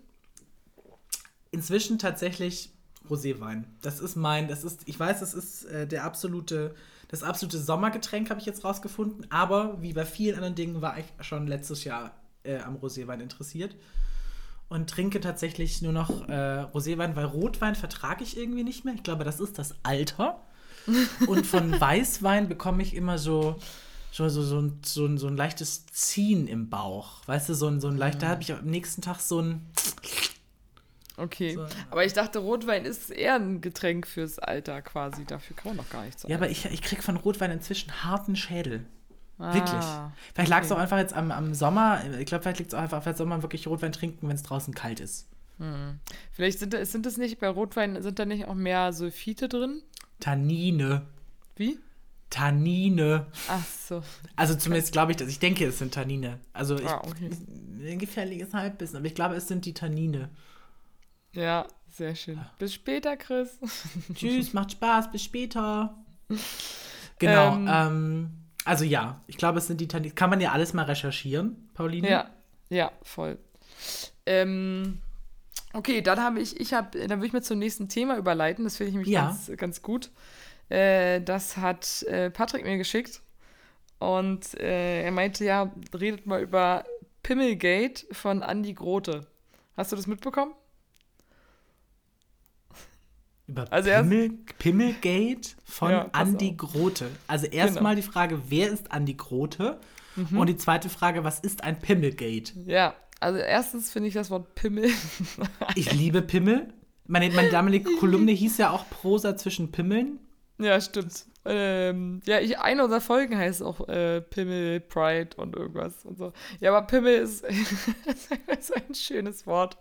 inzwischen tatsächlich Roséwein. Das ist mein, das ist, ich weiß, das ist äh, der absolute, das absolute Sommergetränk, habe ich jetzt rausgefunden. Aber wie bei vielen anderen Dingen war ich schon letztes Jahr äh, am Roséwein interessiert. Und trinke tatsächlich nur noch äh, Roséwein, weil Rotwein vertrage ich irgendwie nicht mehr. Ich glaube, das ist das Alter. <laughs> Und von Weißwein bekomme ich immer so, so, so, so, ein, so, ein, so ein leichtes Ziehen im Bauch. Weißt du, so ein, so ein leicht, da habe ich am nächsten Tag so ein. Okay. So. Aber ich dachte, Rotwein ist eher ein Getränk fürs Alter quasi. Dafür kann man noch gar nichts sagen. Ja, aber ich, ich krieg von Rotwein inzwischen harten Schädel. Ah, Wirklich. Vielleicht lag es okay. auch einfach jetzt am, am Sommer. Ich glaube, vielleicht liegt es auch einfach, weil Sommer wirklich Rotwein trinken, wenn es draußen kalt ist. Vielleicht sind, sind es nicht, bei Rotwein sind da nicht auch mehr Sulfite drin? Tannine. Wie? Tannine. Ach so. Also zumindest glaube ich das. Ich denke, es sind Tannine. Also ich, Ah, okay. ein gefährliches Halbwissen, aber ich glaube, es sind die Tannine. Ja, sehr schön. Bis später, Chris. Tschüss, macht Spaß, bis später. Genau. <laughs> Ähm. Ähm, also ja, ich glaube, es sind die Tannine. Kann man ja alles mal recherchieren, Pauline? Ja, ja, voll. Ähm, okay, dann habe ich, ich habe, dann würde ich mir zum nächsten Thema überleiten. Das finde ich nämlich Ja. ganz, ganz gut. Äh, das hat äh, Patrick mir geschickt. Und äh, er meinte, ja, redet mal über Pimmelgate von Andy Grote. Hast du das mitbekommen? Über Also Pimmel, Pimmelgate von Ja, Andy auf. Grote. Also erstmal Genau. die Frage, wer ist Andy Grote? Mhm. Und die zweite Frage, was ist ein Pimmelgate? Ja, also erstens finde ich das Wort Pimmel. <laughs> Ich liebe Pimmel. Meine, meine damalige Kolumne hieß ja auch Prosa zwischen Pimmeln. ja, stimmt. Ähm, ja, ich, eine unserer Folgen heißt auch äh, Pimmel, Pride und irgendwas und so. Ja, aber Pimmel ist, <laughs> ist ein schönes Wort.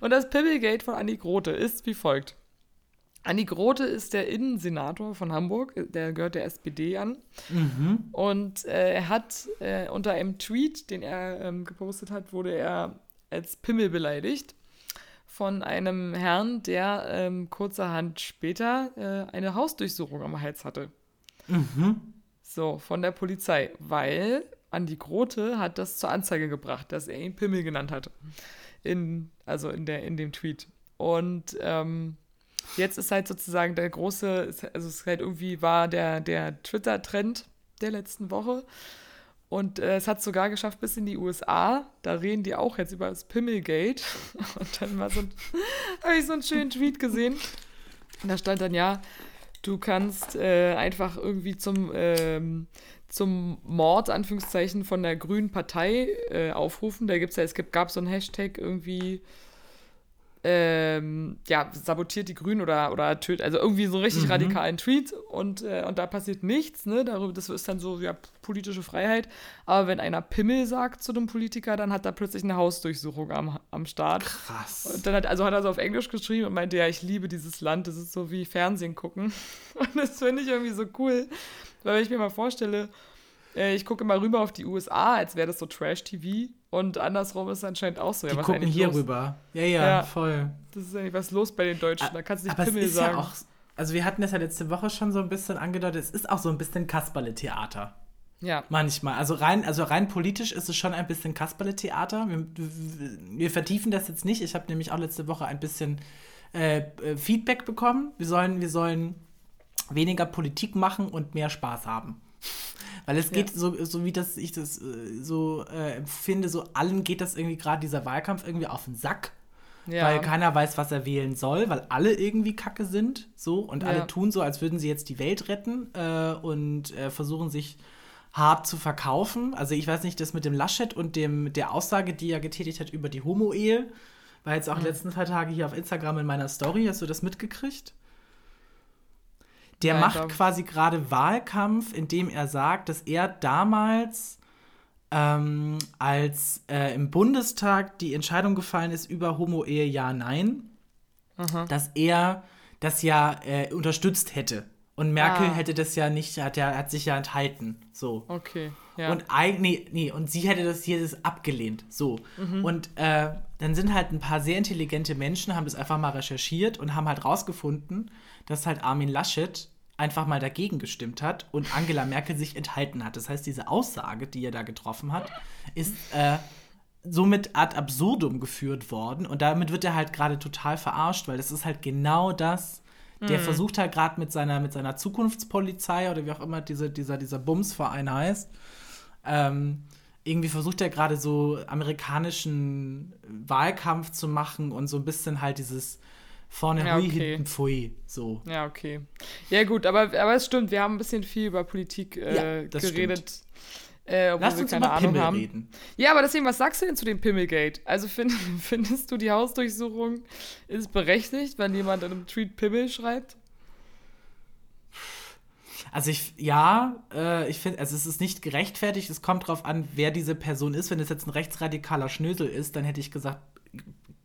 Und das Pimmelgate von Andi Grote ist wie folgt. Andi Grote ist der Innensenator von Hamburg, der gehört der SPD an. Mhm. Und äh, er hat äh, unter einem Tweet, den er ähm, gepostet hat, wurde er als Pimmel beleidigt von einem Herrn, der ähm, kurzerhand später äh, eine Hausdurchsuchung am Hals hatte. Mhm. So, von der Polizei, weil Andi Grote hat das zur Anzeige gebracht, dass er ihn Pimmel genannt hat. In, also in, der, in dem Tweet. Und ähm, jetzt ist halt sozusagen der große, also es halt irgendwie war der, der Twitter-Trend der letzten Woche. Und äh, es hat es sogar geschafft bis in die USA. Da reden die auch jetzt über das Pimmelgate. <laughs> Und dann war so <laughs> habe ich so einen schönen Tweet gesehen. Und da stand dann ja, du kannst äh, einfach irgendwie zum, ähm, zum Mord, Anführungszeichen, von der Grünen Partei äh, aufrufen. Da gibt's ja, es gibt, gab so einen Hashtag irgendwie ähm, ja, sabotiert die Grünen oder, oder tötet, also irgendwie so richtig mhm. radikalen Tweet und, äh, und da passiert nichts, ne? Darüber, das ist dann so, ja, politische Freiheit. Aber wenn einer Pimmel sagt zu einem Politiker, dann hat er plötzlich eine Hausdurchsuchung am, am Start. Krass. Und dann hat, also hat er so auf Englisch geschrieben und meinte, ja, ich liebe dieses Land, das ist so wie Fernsehen gucken. <laughs> Und das finde ich irgendwie so cool. Weil wenn ich mir mal vorstelle, äh, ich gucke immer rüber auf die USA, als wäre das so Trash-TV. Und andersrum ist es anscheinend auch so. Die ja, was gucken hier los? rüber. Ja, ja, ja, voll. Das ist eigentlich was los bei den Deutschen. Da kannst du nicht Aber Pimmel es ist sagen. Ja auch, also wir hatten das ja letzte Woche schon so ein bisschen angedeutet. Es ist auch so ein bisschen Kasperle-Theater. Ja. Manchmal. Also rein, also rein politisch ist es schon ein bisschen Kasperle-Theater. Wir, wir, vertiefen das jetzt nicht. Ich habe nämlich auch letzte Woche ein bisschen äh, äh, Feedback bekommen. Wir sollen, wir sollen weniger Politik machen und mehr Spaß haben. Weil es geht ja. so, so wie das ich das äh, so äh, empfinde, so allen geht das irgendwie gerade dieser Wahlkampf irgendwie auf den Sack. Ja. Weil keiner weiß, was er wählen soll, weil alle irgendwie kacke sind, so und ja. alle tun so, als würden sie jetzt die Welt retten äh, und äh, versuchen sich hart zu verkaufen. Also ich weiß nicht, das mit dem Laschet und dem der Aussage, die er getätigt hat über die Homo-Ehe, war jetzt auch mhm. letzten zwei Tage hier auf Instagram in meiner Story. Hast du das mitgekriegt? Der Nein, macht quasi gerade Wahlkampf, indem er sagt, dass er damals, ähm, als äh, im Bundestag die Entscheidung gefallen ist über Homo-Ehe, ja, nein, Aha. dass er das ja äh, unterstützt hätte. Und Merkel ah. hätte das ja nicht, hat ja, hat sich ja enthalten. So. Okay. Ja. Und nee, nee, und sie hätte das hier das abgelehnt. So. Mhm. Und äh, dann sind halt ein paar sehr intelligente Menschen, haben das einfach mal recherchiert und haben halt rausgefunden, dass halt Armin Laschet einfach mal dagegen gestimmt hat und Angela Merkel sich enthalten hat. Das heißt, diese Aussage, die er da getroffen hat, ist äh, somit ad absurdum geführt worden und damit wird er halt gerade total verarscht, weil das ist halt genau das. Der mhm. versucht halt gerade mit seiner, mit seiner Zukunftspolizei oder wie auch immer diese, dieser, dieser Bumsverein heißt, ähm, irgendwie versucht er gerade so amerikanischen Wahlkampf zu machen und so ein bisschen halt dieses Vorne ja, hui, okay. hinten pfui. So. Ja, okay. Ja, gut, aber, aber es stimmt, wir haben ein bisschen viel über Politik äh, ja, geredet. Äh, Lass uns keine Ahnung Pimmel haben. reden. Ja, aber deswegen, was sagst du denn zu dem Pimmelgate? Also find, <laughs> findest du die Hausdurchsuchung ist berechtigt, wenn jemand in einem Tweet Pimmel schreibt? Also ich, ja, äh, ich finde, also es ist nicht gerechtfertigt. Es kommt darauf an, wer diese Person ist. Wenn es jetzt ein rechtsradikaler Schnösel ist, dann hätte ich gesagt,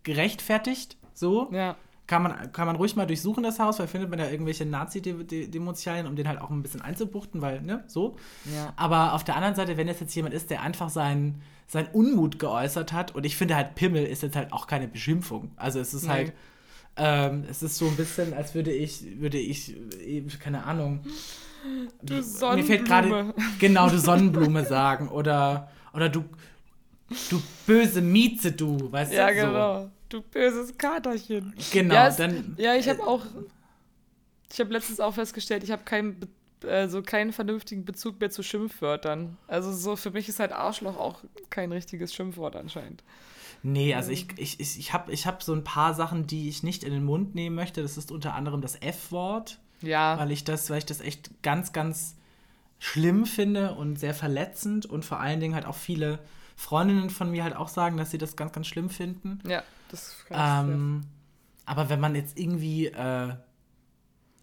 gerechtfertigt, so. Ja kann man, kann man ruhig mal durchsuchen, das Haus, weil findet man da irgendwelche Nazi-Demonstrien, um den halt auch ein bisschen einzubuchten, weil, ne, so. Ja. Aber auf der anderen Seite, wenn es jetzt jemand ist, der einfach seinen, seinen Unmut geäußert hat, und ich finde halt, Pimmel ist jetzt halt auch keine Beschimpfung. Also es ist nee. halt, ähm, es ist so ein bisschen, als würde ich, würde ich, keine Ahnung. Du Sonnenblume. Mir fällt gerade, genau, du Sonnenblume sagen. Oder, oder du, du böse Mieze, du, weißt ja, du? Ja, genau. So. Du böses Katerchen. Genau, ja, es, dann. Ja, ich habe auch. Ich habe letztens auch festgestellt, ich habe keinen, also keinen vernünftigen Bezug mehr zu Schimpfwörtern. Also so für mich ist halt Arschloch auch kein richtiges Schimpfwort anscheinend. Nee, also ich, ich, ich, ich habe ich hab so ein paar Sachen, die ich nicht in den Mund nehmen möchte. Das ist unter anderem das F-Wort. Ja. Weil ich das, weil ich das echt ganz, ganz schlimm finde und sehr verletzend und vor allen Dingen halt auch viele Freundinnen von mir halt auch sagen, dass sie das ganz, ganz schlimm finden. Ja, das kann ähm, Aber wenn man jetzt irgendwie äh,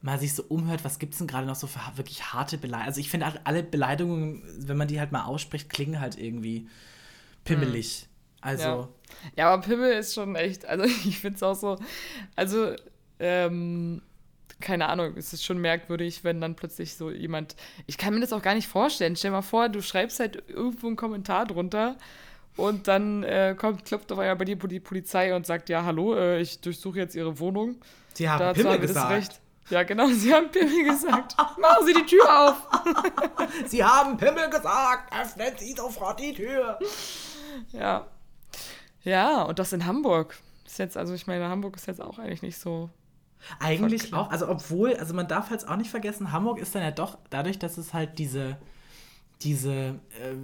mal sich so umhört, was gibt es denn gerade noch so für wirklich harte Beleidigungen? Also ich finde halt alle Beleidigungen, wenn man die halt mal ausspricht, klingen halt irgendwie pimmelig. Mhm. Also. Ja. ja. aber Pimmel ist schon echt, also <laughs> ich finde es auch so, also ähm, keine Ahnung, es ist schon merkwürdig, wenn dann plötzlich so jemand. Ich kann mir das auch gar nicht vorstellen. Stell mal vor, du schreibst halt irgendwo einen Kommentar drunter und dann äh, kommt, klopft auf einmal bei dir die Polizei und sagt: Ja, hallo, äh, ich durchsuche jetzt Ihre Wohnung. Sie haben Dazu Pimmel haben gesagt. Recht. Ja, genau, Sie haben Pimmel gesagt. <laughs> Machen Sie die Tür auf. <laughs> Sie haben Pimmel gesagt. Öffnen Sie sofort die Tür. Ja. Ja, und das in Hamburg. Ist jetzt, also ich meine, Hamburg ist jetzt auch eigentlich nicht so eigentlich auch, also obwohl, also man darf halt auch nicht vergessen, Hamburg ist dann ja doch, dadurch, dass es halt diese, diese, äh,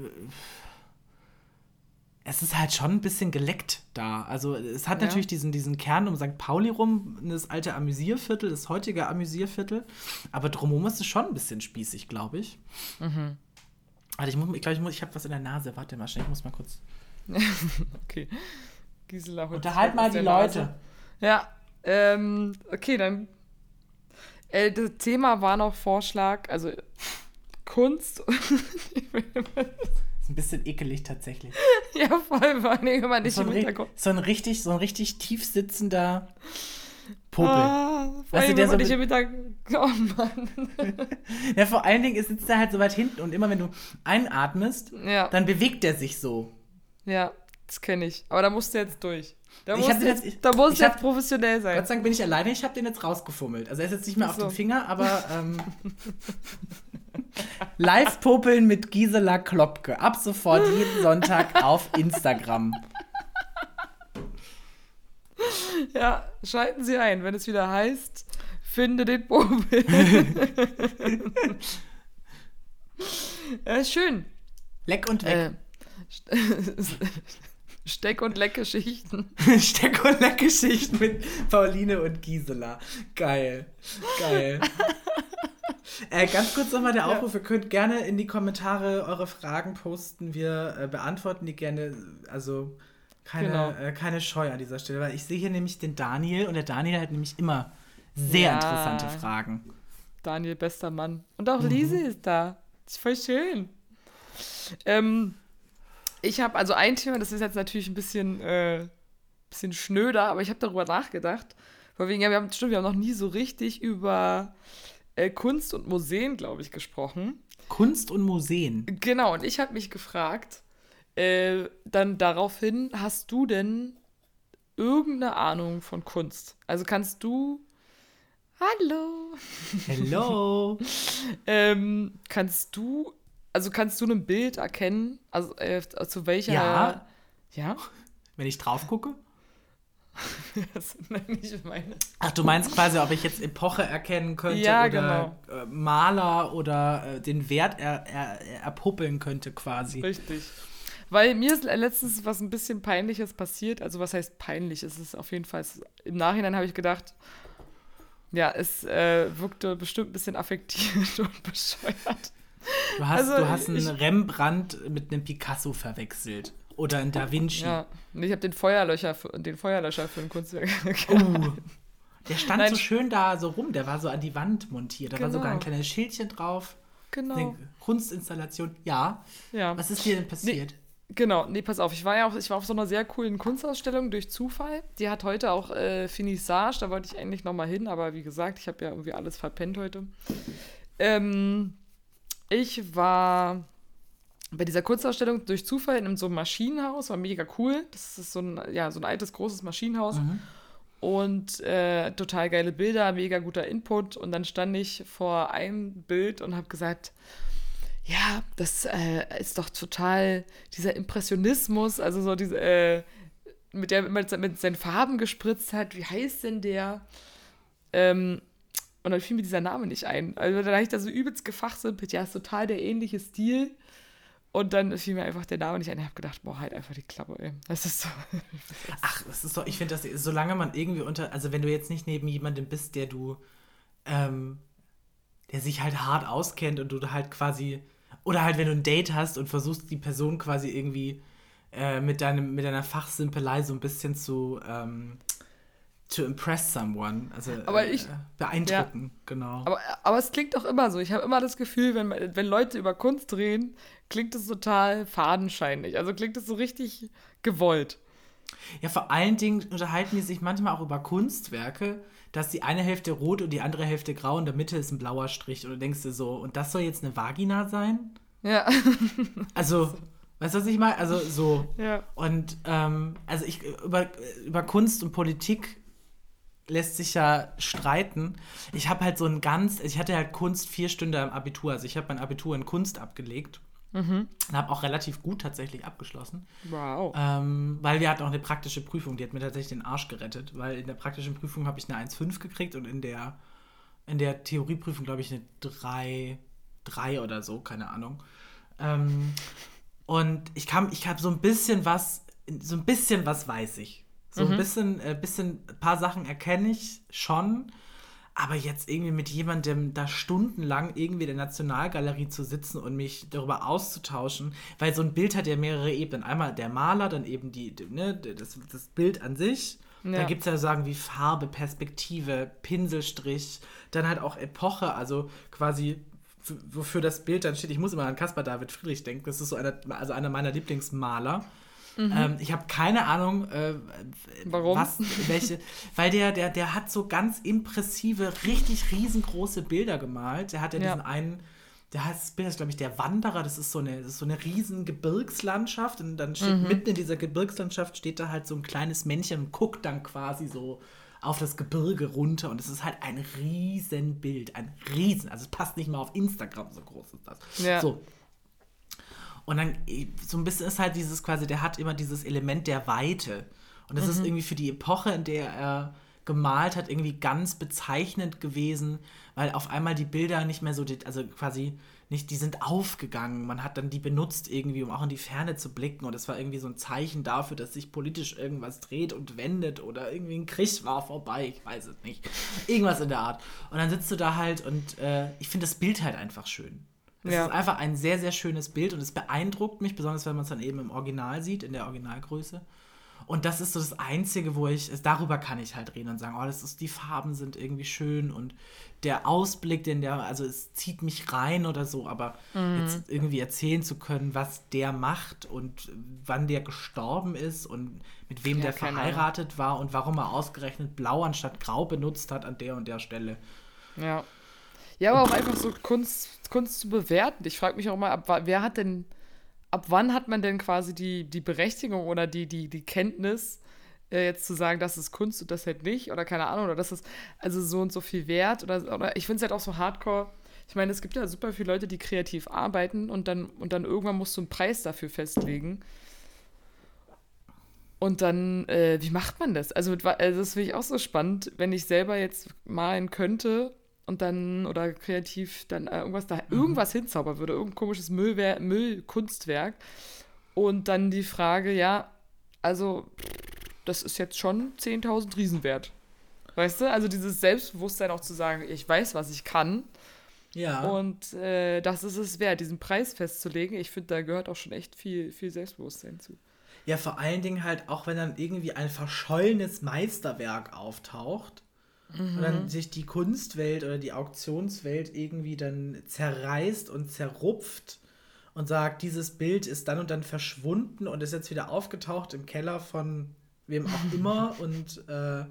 es ist halt schon ein bisschen geleckt da. Also es hat ja. natürlich diesen, diesen Kern um St. Pauli rum, das alte Amüsierviertel, das heutige Amüsierviertel. Aber drumherum ist es schon ein bisschen spießig, glaube ich. Mhm. Also ich muss, ich glaube, ich, muss, ich habe was in der Nase. Warte mal schnell, ich muss mal kurz. <laughs> okay. Gisela Unterhalt mal die Leute. Ja, ähm, okay, dann. Äh, das Thema war noch Vorschlag, also Kunst. <laughs> ein bisschen ekelig tatsächlich. <laughs> ja, voll, vor allem, wenn man nicht So ein, im Hintergrund. so ein richtig, so ein richtig tief sitzender Popel. Ah, vor Weißt du, allem, der so nicht im Hintergrund. Oh Mann. <laughs> Ja, vor allen Dingen ist- sitzt er halt so weit hinten und immer wenn du einatmest, Ja, dann bewegt er sich so. ja, das kenne ich. Aber da musst du jetzt durch. Da den jetzt, jetzt- da ich du hab- jetzt professionell sein. Gott sei Dank bin ich alleine, ich habe den jetzt rausgefummelt. Also er ist jetzt nicht mehr auf So. dem Finger, aber ähm, <laughs> Live-Popeln mit Gisela Klopke. Ab sofort jeden Sonntag auf Instagram. Ja, schalten Sie ein, wenn es wieder heißt, finde den Popel. <laughs> ja, schön. Leck und weg. Äh, <laughs> Steck- und Leckgeschichten. <laughs> Steck- und Leck-Geschichten mit Pauline und Gisela. Geil. Geil. <laughs> äh, ganz kurz nochmal der Aufruf, ihr könnt gerne in die Kommentare eure Fragen posten. Wir äh, beantworten die gerne. Also keine, Genau. äh, keine Scheu an dieser Stelle, weil ich sehe hier nämlich den Daniel und der Daniel hat nämlich immer sehr Ja. interessante Fragen. Daniel, bester Mann. Und auch Lise ist da. Das ist voll schön. Ähm, ich habe also ein Thema, das ist jetzt natürlich ein bisschen, äh, bisschen schnöder, aber ich habe darüber nachgedacht. Vor wegen, ja, wir haben, stimmt, wir haben noch nie so richtig über äh, Kunst und Museen, glaube ich, gesprochen. Kunst und Museen. Genau, und ich habe mich gefragt, äh, dann daraufhin, hast du denn irgendeine Ahnung von Kunst? Also kannst du. Hallo! Hello. <laughs> Ähm, kannst du, also kannst du ein Bild erkennen, also äh, zu welcher. Ja. Ja? Wenn ich drauf gucke. <laughs> Das ist nämlich meine. Ach, du meinst quasi, ob ich jetzt Epoche erkennen könnte Ja, oder äh, Maler oder äh, den Wert er, er, erpuppeln könnte quasi. Richtig. Weil mir ist letztens was ein bisschen Peinliches passiert. Also, was heißt peinlich? Es ist auf jeden Fall. Im Nachhinein habe ich gedacht, ja, es äh, wirkte bestimmt ein bisschen affektiert <laughs> und bescheuert. Du hast, Also, du hast einen ich- Rembrandt mit einem Picasso verwechselt. Oder einen Da Vinci. Ja. Ich habe den Feuerlöscher für, den Feuerlöscher für ein Kunstwerk. <laughs> Uh, der stand Nein, so schön da so rum, der war so an die Wand montiert. Da war Genau. sogar ein kleines Schildchen drauf. genau. Eine Kunstinstallation. Ja. Ja. Was ist dir denn passiert? Genau, nee, pass auf, ich war ja auch, ich war auf so einer sehr coolen Kunstausstellung durch Zufall. Die hat heute auch äh, Finissage, da wollte ich eigentlich nochmal hin, aber wie gesagt, ich habe ja irgendwie alles verpennt heute. Ähm, ich war bei dieser Kunstausstellung durch Zufall in so einem Maschinenhaus, war mega cool. Das ist so ein, ja, so ein altes, großes Maschinenhaus. Und äh, total geile Bilder, mega guter Input. Und dann stand ich vor einem Bild und habe gesagt, ja, das äh, ist doch total dieser Impressionismus, also so diese, äh, mit der man mit seinen Farben gespritzt hat. Wie heißt denn der? Ähm, und dann fiel mir dieser Name nicht ein. Also da habe ich da so übelst gefachsimpelt. Ja, ist total der ähnliche Stil. Und dann fiel mir einfach der Name nicht ein. Ich habe gedacht, boah, halt einfach die Klappe, ey. Das ist so. <laughs> Ach, es ist doch, ich finde das, solange man irgendwie unter, also wenn du jetzt nicht neben jemandem bist, der du, ähm, der sich halt hart auskennt und du halt quasi, oder halt wenn du ein Date hast und versuchst die Person quasi irgendwie äh, mit deinem, mit deiner Fachsimpelei so ein bisschen zu, ähm, to impress someone, also Aber äh, ich- beeindrucken, genau. Aber, aber es klingt doch immer so. Ich habe immer das Gefühl, wenn, wenn Leute über Kunst reden, klingt es total fadenscheinig. Also klingt es so richtig gewollt. Ja, vor allen Dingen unterhalten die sich manchmal auch über Kunstwerke, dass die eine Hälfte rot und die andere Hälfte grau und in der Mitte ist ein blauer Strich. Und du denkst dir so, und das soll jetzt eine Vagina sein? Ja. <laughs> Also, weißt du, was ich meine? Also so. ja. Und ähm, also ich über, über Kunst und Politik lässt sich ja streiten. Ich habe halt so ein ganz, ich hatte halt Kunst vier Stunden am Abitur. Also ich habe mein Abitur in Kunst abgelegt. Und habe auch relativ gut tatsächlich abgeschlossen. Wow. Ähm, weil wir hatten auch eine praktische Prüfung, die hat mir tatsächlich den Arsch gerettet, weil in der praktischen Prüfung habe ich eine 1,5 gekriegt und in der, in der Theorieprüfung, glaube ich, eine 3, 3 oder so, keine Ahnung. Ähm, und ich kam, ich habe so ein bisschen was, so ein bisschen was weiß ich. So ein bisschen, äh, bisschen, ein paar Sachen erkenne ich schon, aber jetzt irgendwie mit jemandem da stundenlang irgendwie in der Nationalgalerie zu sitzen und mich darüber auszutauschen, weil so ein Bild hat ja mehrere Ebenen. Einmal der Maler, dann eben die, ne, das, das Bild an sich Ja. Da gibt es ja Sagen wie Farbe, Perspektive, Pinselstrich, dann halt auch Epoche, also quasi wofür das Bild dann steht. Ich muss immer an Caspar David Friedrich denken. Das ist so einer, also einer meiner Lieblingsmaler. Mhm. Ähm, ich habe keine Ahnung, äh, warum. Was, welche, weil der, der, der hat so ganz impressive, richtig riesengroße Bilder gemalt. Der hat ja, ja. diesen einen, der heißt, das Bild ist, glaube ich, der Wanderer. Das ist so eine, das ist so eine riesen Gebirgslandschaft. Und dann steht mhm. mitten in dieser Gebirgslandschaft steht da halt so ein kleines Männchen und guckt dann quasi so auf das Gebirge runter und es ist halt ein Riesenbild, ein Riesen, also es passt nicht mal auf Instagram, so groß ist das. Ja. So. Und dann so ein bisschen ist halt dieses quasi, der hat immer dieses Element der Weite. Und das mhm. ist irgendwie für die Epoche, in der er gemalt hat, irgendwie ganz bezeichnend gewesen, weil auf einmal die Bilder nicht mehr so, also quasi nicht, die sind aufgegangen. Man hat dann die benutzt irgendwie, um auch in die Ferne zu blicken. Und es war irgendwie so ein Zeichen dafür, dass sich politisch irgendwas dreht und wendet oder irgendwie ein Krieg war vorbei. Ich weiß es nicht. Irgendwas in der Art. Und dann sitzt du da halt und äh, ich finde das Bild halt einfach schön. Es ja. ist einfach ein sehr, sehr schönes Bild und es beeindruckt mich, besonders wenn man es dann eben im Original sieht, in der Originalgröße. Und das ist so das Einzige, wo ich, darüber kann ich halt reden und sagen, oh, das ist, die Farben sind irgendwie schön und der Ausblick, den der, also es zieht mich rein oder so, aber mhm. jetzt irgendwie erzählen zu können, was der macht und wann der gestorben ist und mit wem ja, der verheiratet war und warum er ausgerechnet blau anstatt grau benutzt hat an der und der Stelle. Ja. Ja, aber auch einfach so Kunst, Kunst zu bewerten. Ich frage mich auch mal, ab, wer hat denn ab wann hat man denn quasi die, die Berechtigung oder die, die, die Kenntnis, äh, jetzt zu sagen, das ist Kunst und das halt nicht oder keine Ahnung, oder das ist also so und so viel wert oder, oder ich finde es halt auch so hardcore. Ich meine, es gibt ja super viele Leute, die kreativ arbeiten und dann, und dann irgendwann musst du einen Preis dafür festlegen. Und dann, äh, wie macht man das? Also, also das finde ich auch so spannend, wenn ich selber jetzt malen könnte und dann oder kreativ dann äh, irgendwas da mhm. irgendwas hinzaubern würde, irgendein komisches Müllwer Müllkunstwerk und dann die Frage, ja, also das ist jetzt schon 10.000 Riesen wert. Weißt du? Also dieses Selbstbewusstsein auch zu sagen, ich weiß, was ich kann. Ja. Und äh, das ist es wert, diesen Preis festzulegen. Ich finde, da gehört auch schon echt viel, viel Selbstbewusstsein zu. Ja, vor allen Dingen halt auch, wenn dann irgendwie ein verschollenes Meisterwerk auftaucht Mhm. Und dann sich die Kunstwelt oder die Auktionswelt irgendwie dann zerreißt und zerrupft und sagt, dieses Bild ist dann und dann verschwunden und ist jetzt wieder aufgetaucht im Keller von wem auch <laughs> immer. und äh,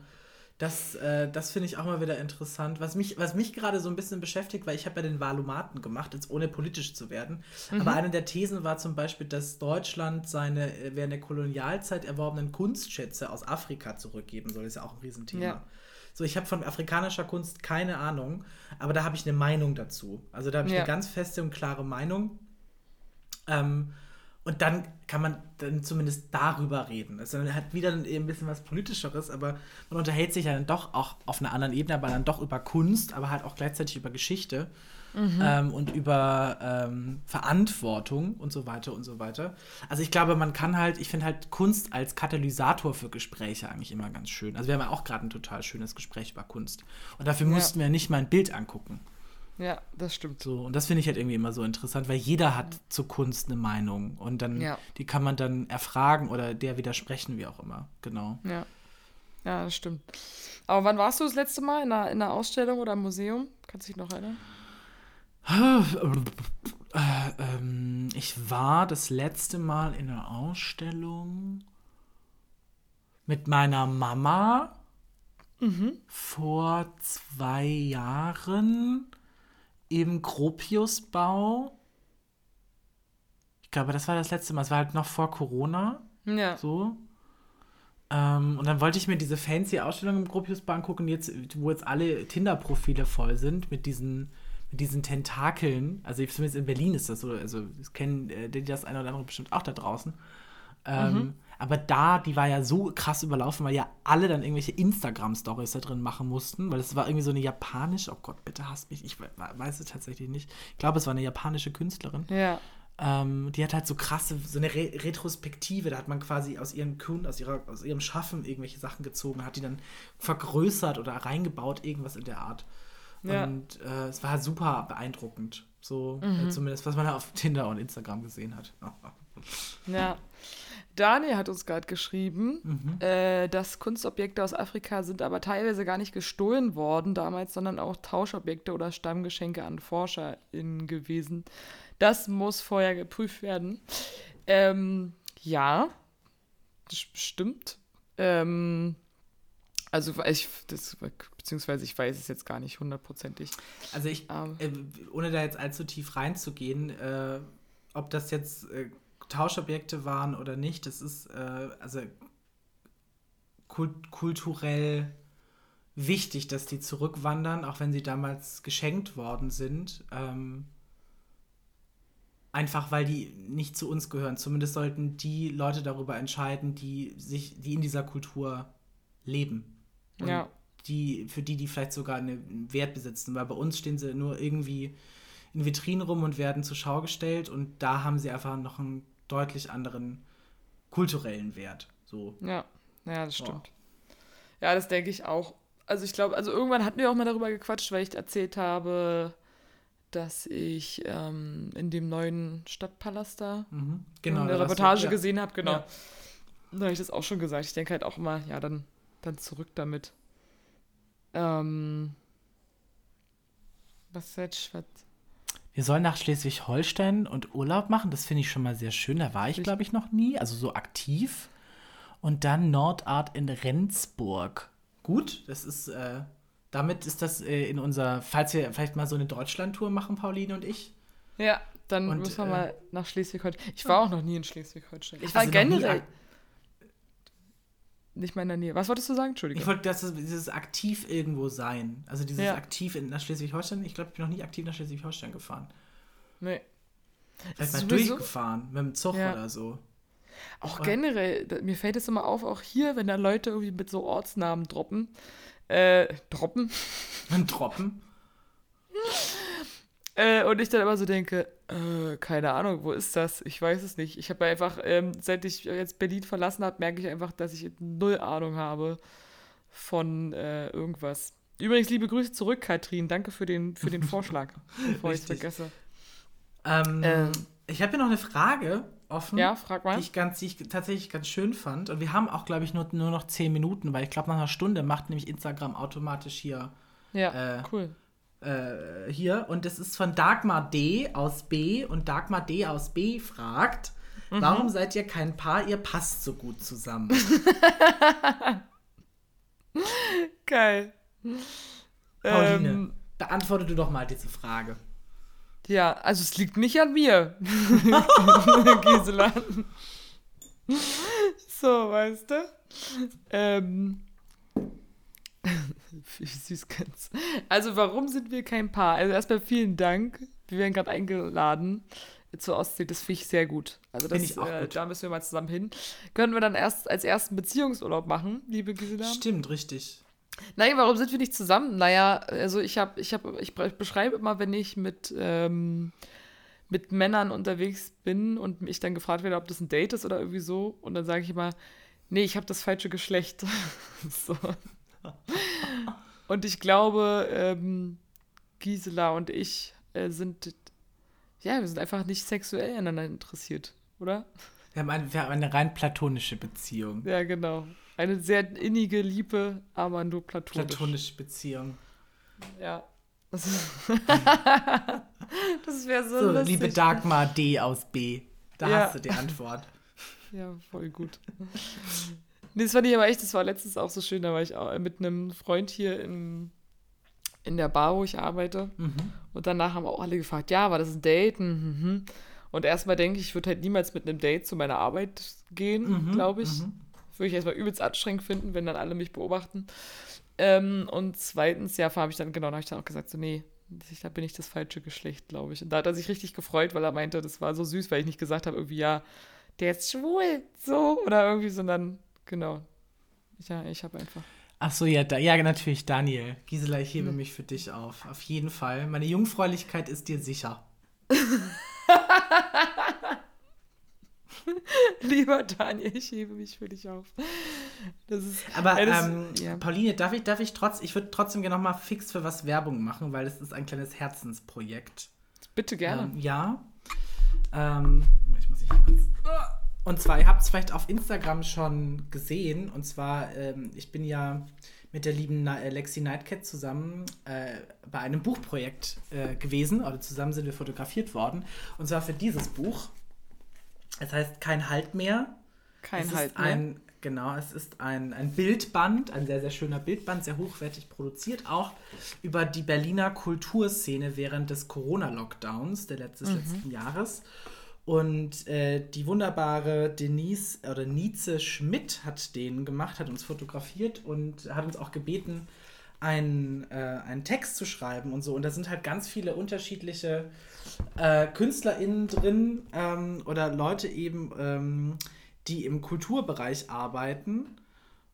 das, äh, das finde ich auch mal wieder interessant. Was mich, was mich gerade so ein bisschen beschäftigt, weil ich habe ja den Wahlomaten gemacht, jetzt ohne politisch zu werden. Mhm. Aber eine der Thesen war zum Beispiel, dass Deutschland seine äh, während der Kolonialzeit erworbenen Kunstschätze aus Afrika zurückgeben soll. Das ist ja auch ein Riesenthema. Ja. So, ich habe von afrikanischer Kunst keine Ahnung, aber da habe ich eine Meinung dazu. Also da habe ich ja. eine ganz feste und klare Meinung. Ähm, und dann kann man dann zumindest darüber reden. Also dann hat wieder ein bisschen was Politischeres, aber man unterhält sich ja dann doch auch auf einer anderen Ebene, aber dann doch über Kunst, aber halt auch gleichzeitig über Geschichte mhm. ähm, und über ähm, Verantwortung und so weiter und so weiter. Also ich glaube, man kann halt, ich finde halt Kunst als Katalysator für Gespräche eigentlich immer ganz schön. Also wir haben ja auch gerade ein total schönes Gespräch über Kunst. Und dafür ja. mussten wir nicht mal ein Bild angucken. Ja, das stimmt. So, und das finde ich halt irgendwie immer so interessant, weil jeder hat zur Kunst eine Meinung und dann, ja. die kann man dann erfragen oder der widersprechen, wie auch immer. Genau. Ja. Ja, das stimmt. Aber wann warst du das letzte Mal in einer, in einer Ausstellung oder im Museum? Kannst du dich noch erinnern? Ähm, ich war das letzte Mal in einer Ausstellung mit meiner Mama mhm. vor zwei Jahren im Gropiusbau. Ich glaube, das war das letzte Mal. Es war halt noch vor Corona. Ja. So. Ähm, und dann wollte ich mir diese fancy Ausstellung im Gropiusbau angucken, jetzt, wo jetzt alle Tinder-Profile voll sind mit diesen mit diesen Tentakeln, also zumindest in Berlin ist das so, also das kennen äh, das eine oder andere bestimmt auch da draußen. Ähm, mhm. Aber da, die war ja so krass überlaufen, weil ja alle dann irgendwelche Instagram-Stories da drin machen mussten, weil es war irgendwie so eine japanische, oh Gott, bitte hasst mich, ich weiß es tatsächlich nicht. Ich glaube, es war eine japanische Künstlerin. Ja. Ähm, die hat halt so krasse, so eine Re Retrospektive, da hat man quasi aus ihrem Kun, aus, ihrer, aus ihrem Schaffen irgendwelche Sachen gezogen, hat die dann vergrößert oder reingebaut, irgendwas in der Art. Ja. Und äh, es war super beeindruckend. So, äh, zumindest, was man auf <laughs> Tinder und Instagram gesehen hat. <laughs> Ja. Daniel hat uns gerade geschrieben, Mhm. äh, dass Kunstobjekte aus Afrika sind aber teilweise gar nicht gestohlen worden damals, sondern auch Tauschobjekte oder Stammgeschenke an ForscherInnen gewesen. Das muss vorher geprüft werden. Ähm, ja, das stimmt. Ähm, also ich, das, beziehungsweise ich weiß es jetzt gar nicht hundertprozentig. Also ich, Ähm. äh, ohne da jetzt allzu tief reinzugehen, äh, ob das jetzt äh, Tauschobjekte waren oder nicht, das ist äh, also kult kulturell wichtig, dass die zurückwandern, auch wenn sie damals geschenkt worden sind. Ähm, einfach weil die nicht zu uns gehören. Zumindest sollten die Leute darüber entscheiden, die sich, die in dieser Kultur leben. Und Ja. die, für die, die vielleicht sogar einen Wert besitzen, weil bei uns stehen sie nur irgendwie in Vitrinen rum und werden zur Schau gestellt und da haben sie einfach noch einen deutlich anderen kulturellen Wert. So. Ja, ja, das stimmt. Ja, das denke ich auch. Also ich glaube, also irgendwann hatten wir auch mal darüber gequatscht, weil ich erzählt habe, dass ich ähm, in dem neuen Stadtpalast da Mhm. warst du- Reportage ja. gesehen habe, genau. Ja. Da habe ich das auch schon gesagt. Ich denke halt auch immer, ja, dann, dann zurück damit. Ähm, was jetzt, was? Wir sollen nach Schleswig-Holstein und Urlaub machen. Das finde ich schon mal sehr schön. Da war ich, glaube ich, noch nie. Also so aktiv. Und dann Nordart in Rendsburg. Gut, das ist, äh, damit ist das äh, in unser, falls wir vielleicht mal so eine Deutschland-Tour machen, Pauline und ich. Ja, dann Und, müssen wir äh, mal nach Schleswig-Holstein. Ich war auch noch nie in Schleswig-Holstein. Ich war Also generell nicht mal in der Nähe. Was wolltest du sagen? Entschuldigung. Ich wollte, dass es dieses aktiv irgendwo sein. Also dieses Ja. aktiv in, nach Schleswig-Holstein. Ich glaube, ich bin noch nie aktiv nach Schleswig-Holstein gefahren. Nee. Vielleicht mal durchgefahren mit dem Zug Ja. oder so. Auch Oh. generell, mir fällt es immer auf, auch hier, wenn da Leute irgendwie mit so Ortsnamen droppen. Äh, droppen. <laughs> Ein Troppen. <laughs> Äh, und ich dann immer so denke, äh, keine Ahnung, wo ist das? Ich weiß es nicht. Ich habe einfach, ähm, seit ich jetzt Berlin verlassen habe, merke ich einfach, dass ich null Ahnung habe von äh, irgendwas. Übrigens, liebe Grüße zurück, Katrin. Danke für den, für den Vorschlag, <laughs> bevor ich es vergesse. Ähm, Ähm. ich habe hier noch eine Frage offen. Ja, frag mal. die ich, ganz, die ich tatsächlich ganz schön fand. Und wir haben auch, glaube ich, nur, nur noch 10 Minuten, weil ich glaube, nach einer Stunde macht nämlich Instagram automatisch hier, Ja, äh, cool. Äh, hier. Und das ist von Dagmar D aus B. Und Dagmar D aus B fragt, Mhm. warum seid ihr kein Paar? Ihr passt so gut zusammen. <laughs> Geil. Pauline, Ähm, beantworte du doch mal diese Frage. Ja, also es liegt nicht an mir, <laughs> Gisela. So, weißt du? Ähm. <laughs> Wie süß ganz. Also, warum sind wir kein Paar? Also, erstmal vielen Dank. Wir werden gerade eingeladen zur Ostsee. Das finde ich sehr gut. Also, das, ich auch äh, gut. da müssen wir mal zusammen hin. Können wir dann erst als ersten Beziehungsurlaub machen, liebe Gisela? Stimmt, richtig. Nein, warum sind wir nicht zusammen? Naja, also ich habe, ich habe, ich be- beschreibe immer, wenn ich mit, ähm, mit Männern unterwegs bin und ich dann gefragt werde, ob das ein Date ist oder irgendwie so. Und dann sage ich immer, nee, ich habe das falsche Geschlecht. <laughs> so. Und ich glaube, ähm, Gisela und ich äh, sind, ja, wir sind einfach nicht sexuell aneinander interessiert, oder? Wir haben, eine, wir haben eine rein platonische Beziehung. Ja, genau. Eine sehr innige Liebe, aber nur platonisch. Platonische Beziehung. Ja. <laughs> Das, <laughs> wäre so, So, lustig. liebe Dagmar D aus B. Da Ja. hast du die Antwort. Ja, voll gut. Nee, das fand ich aber echt, das war letztens auch so schön, da war ich auch mit einem Freund hier in, in der Bar, wo ich arbeite. Mhm. Und danach haben auch alle gefragt, ja, war das ein Date? Mhm. Und erstmal denke ich, ich würde halt niemals mit einem Date zu meiner Arbeit gehen, Mhm, glaube ich. mhm. Würde ich erstmal übelst anstrengend finden, wenn dann alle mich beobachten. Ähm, und zweitens, ja, habe ich dann, genau, da habe ich dann auch gesagt, so, nee, da bin ich das falsche Geschlecht, glaube ich. Und da hat er sich richtig gefreut, weil er meinte, das war so süß, weil ich nicht gesagt habe, irgendwie, ja, der ist schwul, so, oder irgendwie, sondern, genau. Ja, ich habe einfach. Ach so, ja, da, ja, natürlich, Daniel. Gisela, ich hebe Hm. mich für dich auf. Auf jeden Fall. Meine Jungfräulichkeit ist dir sicher. <laughs> Lieber Daniel, ich hebe mich für dich auf. Das ist. Aber Ja, das- ähm, ja. Pauline, darf ich, darf ich trotz, ich würde trotzdem gerne noch mal fix für was Werbung machen, weil es ist ein kleines Herzensprojekt. Bitte gerne. Ähm, ja. Ähm, Und zwar, ihr habt es vielleicht auf Instagram schon gesehen. Und zwar, ähm, ich bin ja mit der lieben Na Lexi Nightcat zusammen äh, bei einem Buchprojekt äh, gewesen. Oder zusammen sind wir fotografiert worden. Und zwar für dieses Buch. Es heißt Kein Halt mehr. Kein es Halt mehr. Ein, genau, es ist ein, ein Bildband, ein sehr, sehr schöner Bildband, sehr hochwertig produziert, auch über die Berliner Kulturszene während des Corona-Lockdowns der letztes, Mhm. letzten Jahres. Und äh, die wunderbare Denise oder Nize Schmidt hat den gemacht, hat uns fotografiert und hat uns auch gebeten, einen, äh, einen Text zu schreiben und so. Und da sind halt ganz viele unterschiedliche äh, KünstlerInnen drin ähm, oder Leute eben, ähm, die im Kulturbereich arbeiten.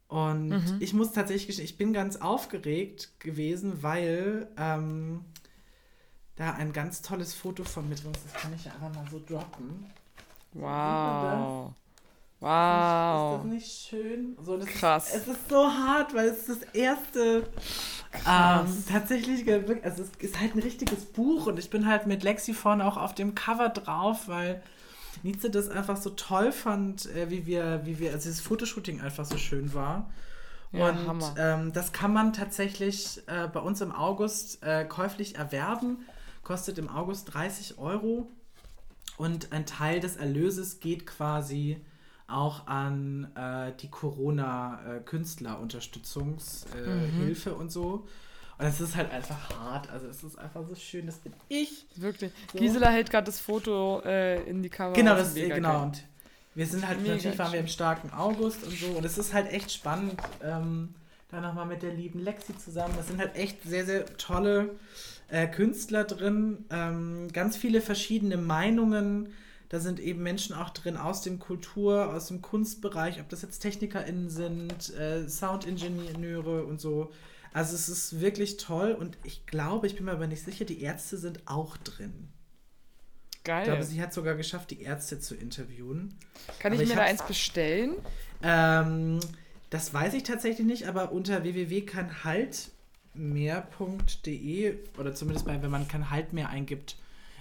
Und ich muss tatsächlich ich bin ganz aufgeregt gewesen, weil ähm, da ein ganz tolles Foto von drin ist. Das kann ich ja einfach mal so droppen. Wow. Ist Wow. das nicht schön? So, das Krass. Ist, es ist so hart, weil es ist das erste. Ähm, tatsächlich, also es ist halt ein richtiges Buch und ich bin halt mit Lexi vorne auch auf dem Cover drauf, weil Nietzsche das einfach so toll fand, äh, wie wir, wie wir, also dieses Fotoshooting einfach so schön war. Ja, und ähm, das kann man tatsächlich äh, bei uns im August äh, käuflich erwerben. Kostet im August 30 Euro. Und ein Teil des Erlöses geht quasi auch an äh, die Corona-Künstler-Unterstützungshilfe äh, Hilfe und so. Und es ist halt einfach hart. Also es ist einfach so schön, das bin ich. Wirklich. So. Gisela hält gerade das Foto äh, in die Kamera. Genau, Das das ist genau. Und wir sind halt, Mega natürlich waren wir im starken August und so. Und es ist halt echt spannend, ähm, da nochmal mit der lieben Lexi zusammen. Es sind halt echt sehr, sehr tolle äh, Künstler drin. Ähm, ganz viele verschiedene Meinungen. Da sind eben Menschen auch drin aus dem Kultur, aus dem Kunstbereich, ob das jetzt TechnikerInnen sind, äh, Soundingenieure und so. Also es ist wirklich toll und ich glaube, ich bin mir aber nicht sicher, die Ärzte sind auch drin. Ich Geil. glaube, sie hat sogar geschafft, die Ärzte zu interviewen. Kann ich ich mir da eins bestellen? Ähm, das weiß ich tatsächlich nicht, aber unter www.kannhaltmehr.de oder zumindest bei, wenn man kann halt mehr eingibt,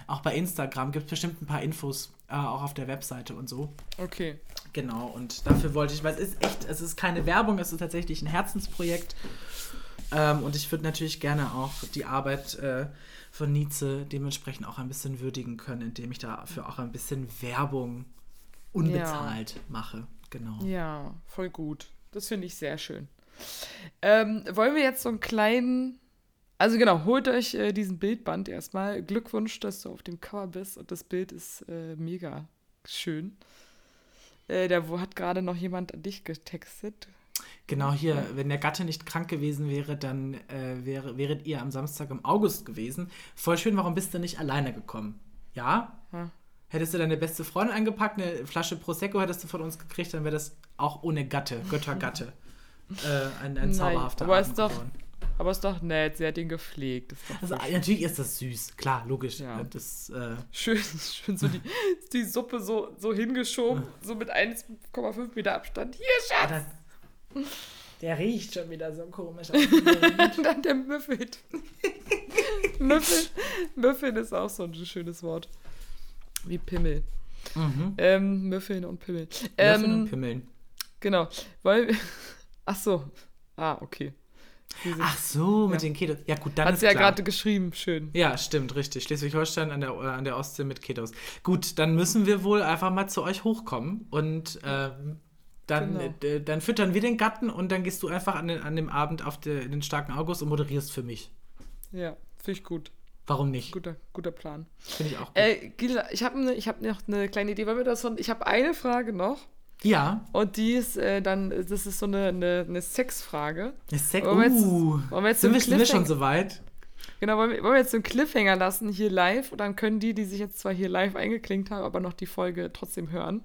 auch bei Instagram gibt es bestimmt ein paar Infos, äh, auch auf der Webseite und so. Okay. Genau, und dafür wollte ich, weil es ist echt, es ist keine Werbung, es ist tatsächlich ein Herzensprojekt. Ähm, und ich würde natürlich gerne auch die Arbeit äh, von Nietzsche dementsprechend auch ein bisschen würdigen können, indem ich dafür auch ein bisschen Werbung unbezahlt mache. Genau. Ja, voll gut. Das finde ich sehr schön. Ähm, wollen wir jetzt so einen kleinen. Also genau, holt euch äh, diesen Bildband erstmal. Glückwunsch, dass du auf dem Cover bist und das Bild ist äh, mega schön. Äh, da wo hat gerade noch jemand an dich getextet. Genau hier, wenn der Gatte nicht krank gewesen wäre, dann äh, wäre, wäret ihr am Samstag im August gewesen. Voll schön, warum bist du nicht alleine gekommen? Ja? Ja. Hättest du deine beste Freundin eingepackt, eine Flasche Prosecco hättest du von uns gekriegt, dann wäre das auch ohne Gatte, Göttergatte, äh, ein, ein Nein, zauberhafter aber Abend ist doch- geworden. Aber ist doch nett, sie hat ihn gepflegt. Ist Also natürlich ist das süß, klar, logisch. Ja. Das, äh, schön, <laughs> schön so die, die Suppe so, so hingeschoben, so mit 1,5 Meter Abstand. Hier, Schatz! das, der riecht schon wieder so komisch. <laughs> Dann der Müffel. Müffel. Müffeln ist auch so ein schönes Wort. Wie Pimmel. mhm. Ähm, Müffeln und Pimmel. Ähm, und Pimmeln. genau. Weil. Ach so. Ah, okay. Sind- Ach so, mit ja. den Ketos. Ja gut, dann Hat ist sie ja gerade geschrieben, schön. Ja, stimmt, richtig. Schleswig-Holstein an der, äh, an der Ostsee mit Ketos. Gut, dann müssen wir wohl einfach mal zu euch hochkommen und ähm, dann, Genau. äh, dann füttern wir den Gatten und dann gehst du einfach an, den, an dem Abend auf de, in den starken August und moderierst für mich. Ja, finde ich gut. Warum nicht? Guter, guter Plan. Finde ich auch gut. Äh, Gila, ich habe ne, ich hab noch eine kleine Idee. Wollen wir das so, ich habe eine Frage noch. Ja, Und die ist äh, dann, das ist so eine, eine, eine Sexfrage. ist Sex. Wollen wir jetzt- Uh, wollen wir jetzt sind, wir, sind wir schon so weit? Genau, wollen wir, wollen wir jetzt so einen Cliffhanger lassen hier live und dann können die, die sich jetzt zwar hier live eingeklinkt haben, aber noch die Folge trotzdem hören.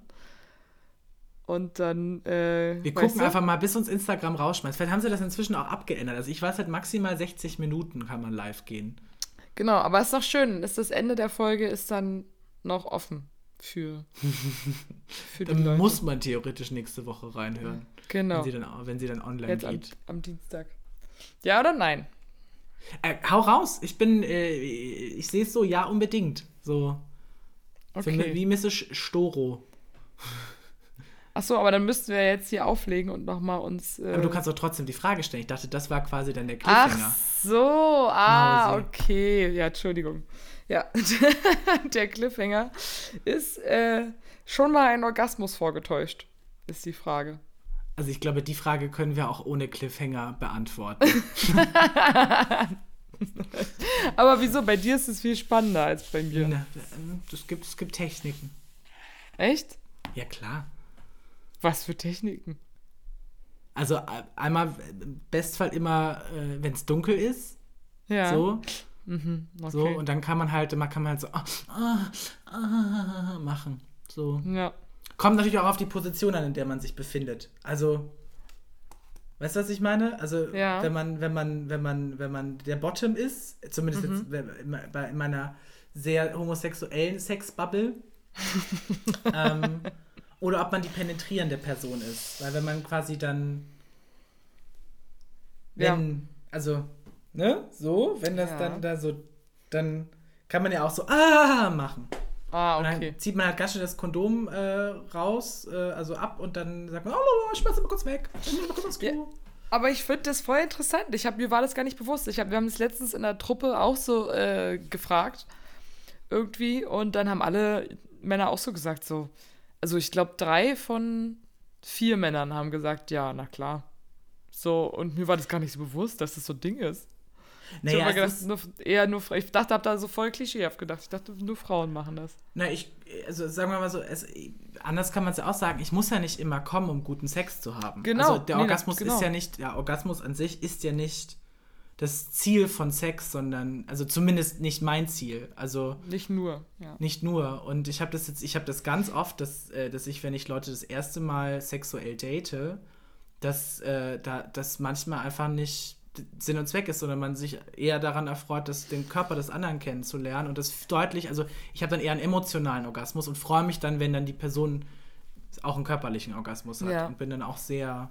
Und dann, äh, Wir gucken du? einfach mal, bis uns Instagram rausschmeißt. Vielleicht haben sie das inzwischen auch abgeändert. Also ich weiß halt, maximal 60 Minuten kann man live gehen. Genau, aber ist doch schön, ist das Ende der Folge ist dann noch offen für, <laughs> für die Dann Leute. muss man theoretisch nächste Woche reinhören, Genau, wenn, sie dann, wenn sie dann online jetzt am, geht. am Dienstag. Ja oder nein? Äh, hau raus. Ich bin, äh, ich sehe es so, ja, unbedingt. So. Okay. Wie Mrs. Storo. Achso, aber dann müssten wir jetzt hier auflegen und nochmal uns. Äh, Aber du kannst doch trotzdem die Frage stellen. Ich dachte, das war quasi dann der Ach Cliffhanger. so, ah, Mausi. okay. Ja, Entschuldigung. Ja, <laughs> der Cliffhanger ist äh, schon mal ein Orgasmus vorgetäuscht, ist die Frage. Also ich glaube, die Frage können wir auch ohne Cliffhanger beantworten. <laughs> Aber wieso? Bei dir ist es viel spannender als bei mir. Na, Es gibt, es gibt Techniken. Echt? Ja, klar. Was für Techniken? Also äh, einmal, äh, im Bestfall immer, äh, wenn es dunkel ist, Ja. so, Mhm, okay. so, und dann kann man halt, man kann man halt so ah, ah, ah, machen. So. ja. Kommt natürlich auch auf die Position an, in der man sich befindet. Also, weißt du, was ich meine? Also, Ja. wenn man, wenn man, wenn man, wenn man der Bottom ist, zumindest Mhm. jetzt bei- in meiner sehr homosexuellen Sexbubble, <laughs> ähm, oder ob man die penetrierende Person ist. Weil wenn man quasi dann, Ja. wenn, also, ne, so, wenn das Ja. dann da so, dann kann man ja auch so, ah, machen. Ah, Und okay. dann zieht man halt ganz schnell das Kondom äh, raus, äh, also ab und dann sagt man, oh, ich schmeiß mal kurz weg. Ich mal kurz. Ja. Aber ich finde das voll interessant. Ich hab, mir war das gar nicht bewusst. Ich hab, wir haben es letztens in der Truppe auch so äh, gefragt. Irgendwie. Und dann haben alle Männer auch so gesagt, so. Also ich glaube, drei von vier Männern haben gesagt, ja, na klar. So, und mir war das gar nicht so bewusst, dass das so ein Ding ist. Ich Naja, mir gedacht, nur, eher nur, ich dachte, hab da so voll klischeehaft gedacht. Ich dachte, nur Frauen machen das. na, ich, also sagen wir mal so, es, anders kann man es ja auch sagen, ich muss ja nicht immer kommen, um guten Sex zu haben. Genau. Also der Nee, Orgasmus genau. ist ja nicht, der Orgasmus an sich ist ja nicht das Ziel von Sex, sondern, also zumindest nicht mein Ziel. Also Nicht nur, ja. Nicht nur. Und ich habe das jetzt, ich habe das ganz oft, dass, äh, dass ich, wenn ich Leute das erste Mal sexuell date, dass äh, da das manchmal einfach nicht Sinn und Zweck ist, sondern man sich eher daran erfreut, das, den Körper des anderen kennenzulernen. Und das deutlich, also ich habe dann eher einen emotionalen Orgasmus und freue mich dann, wenn dann die Person auch einen körperlichen Orgasmus hat. Ja. Und bin dann auch sehr.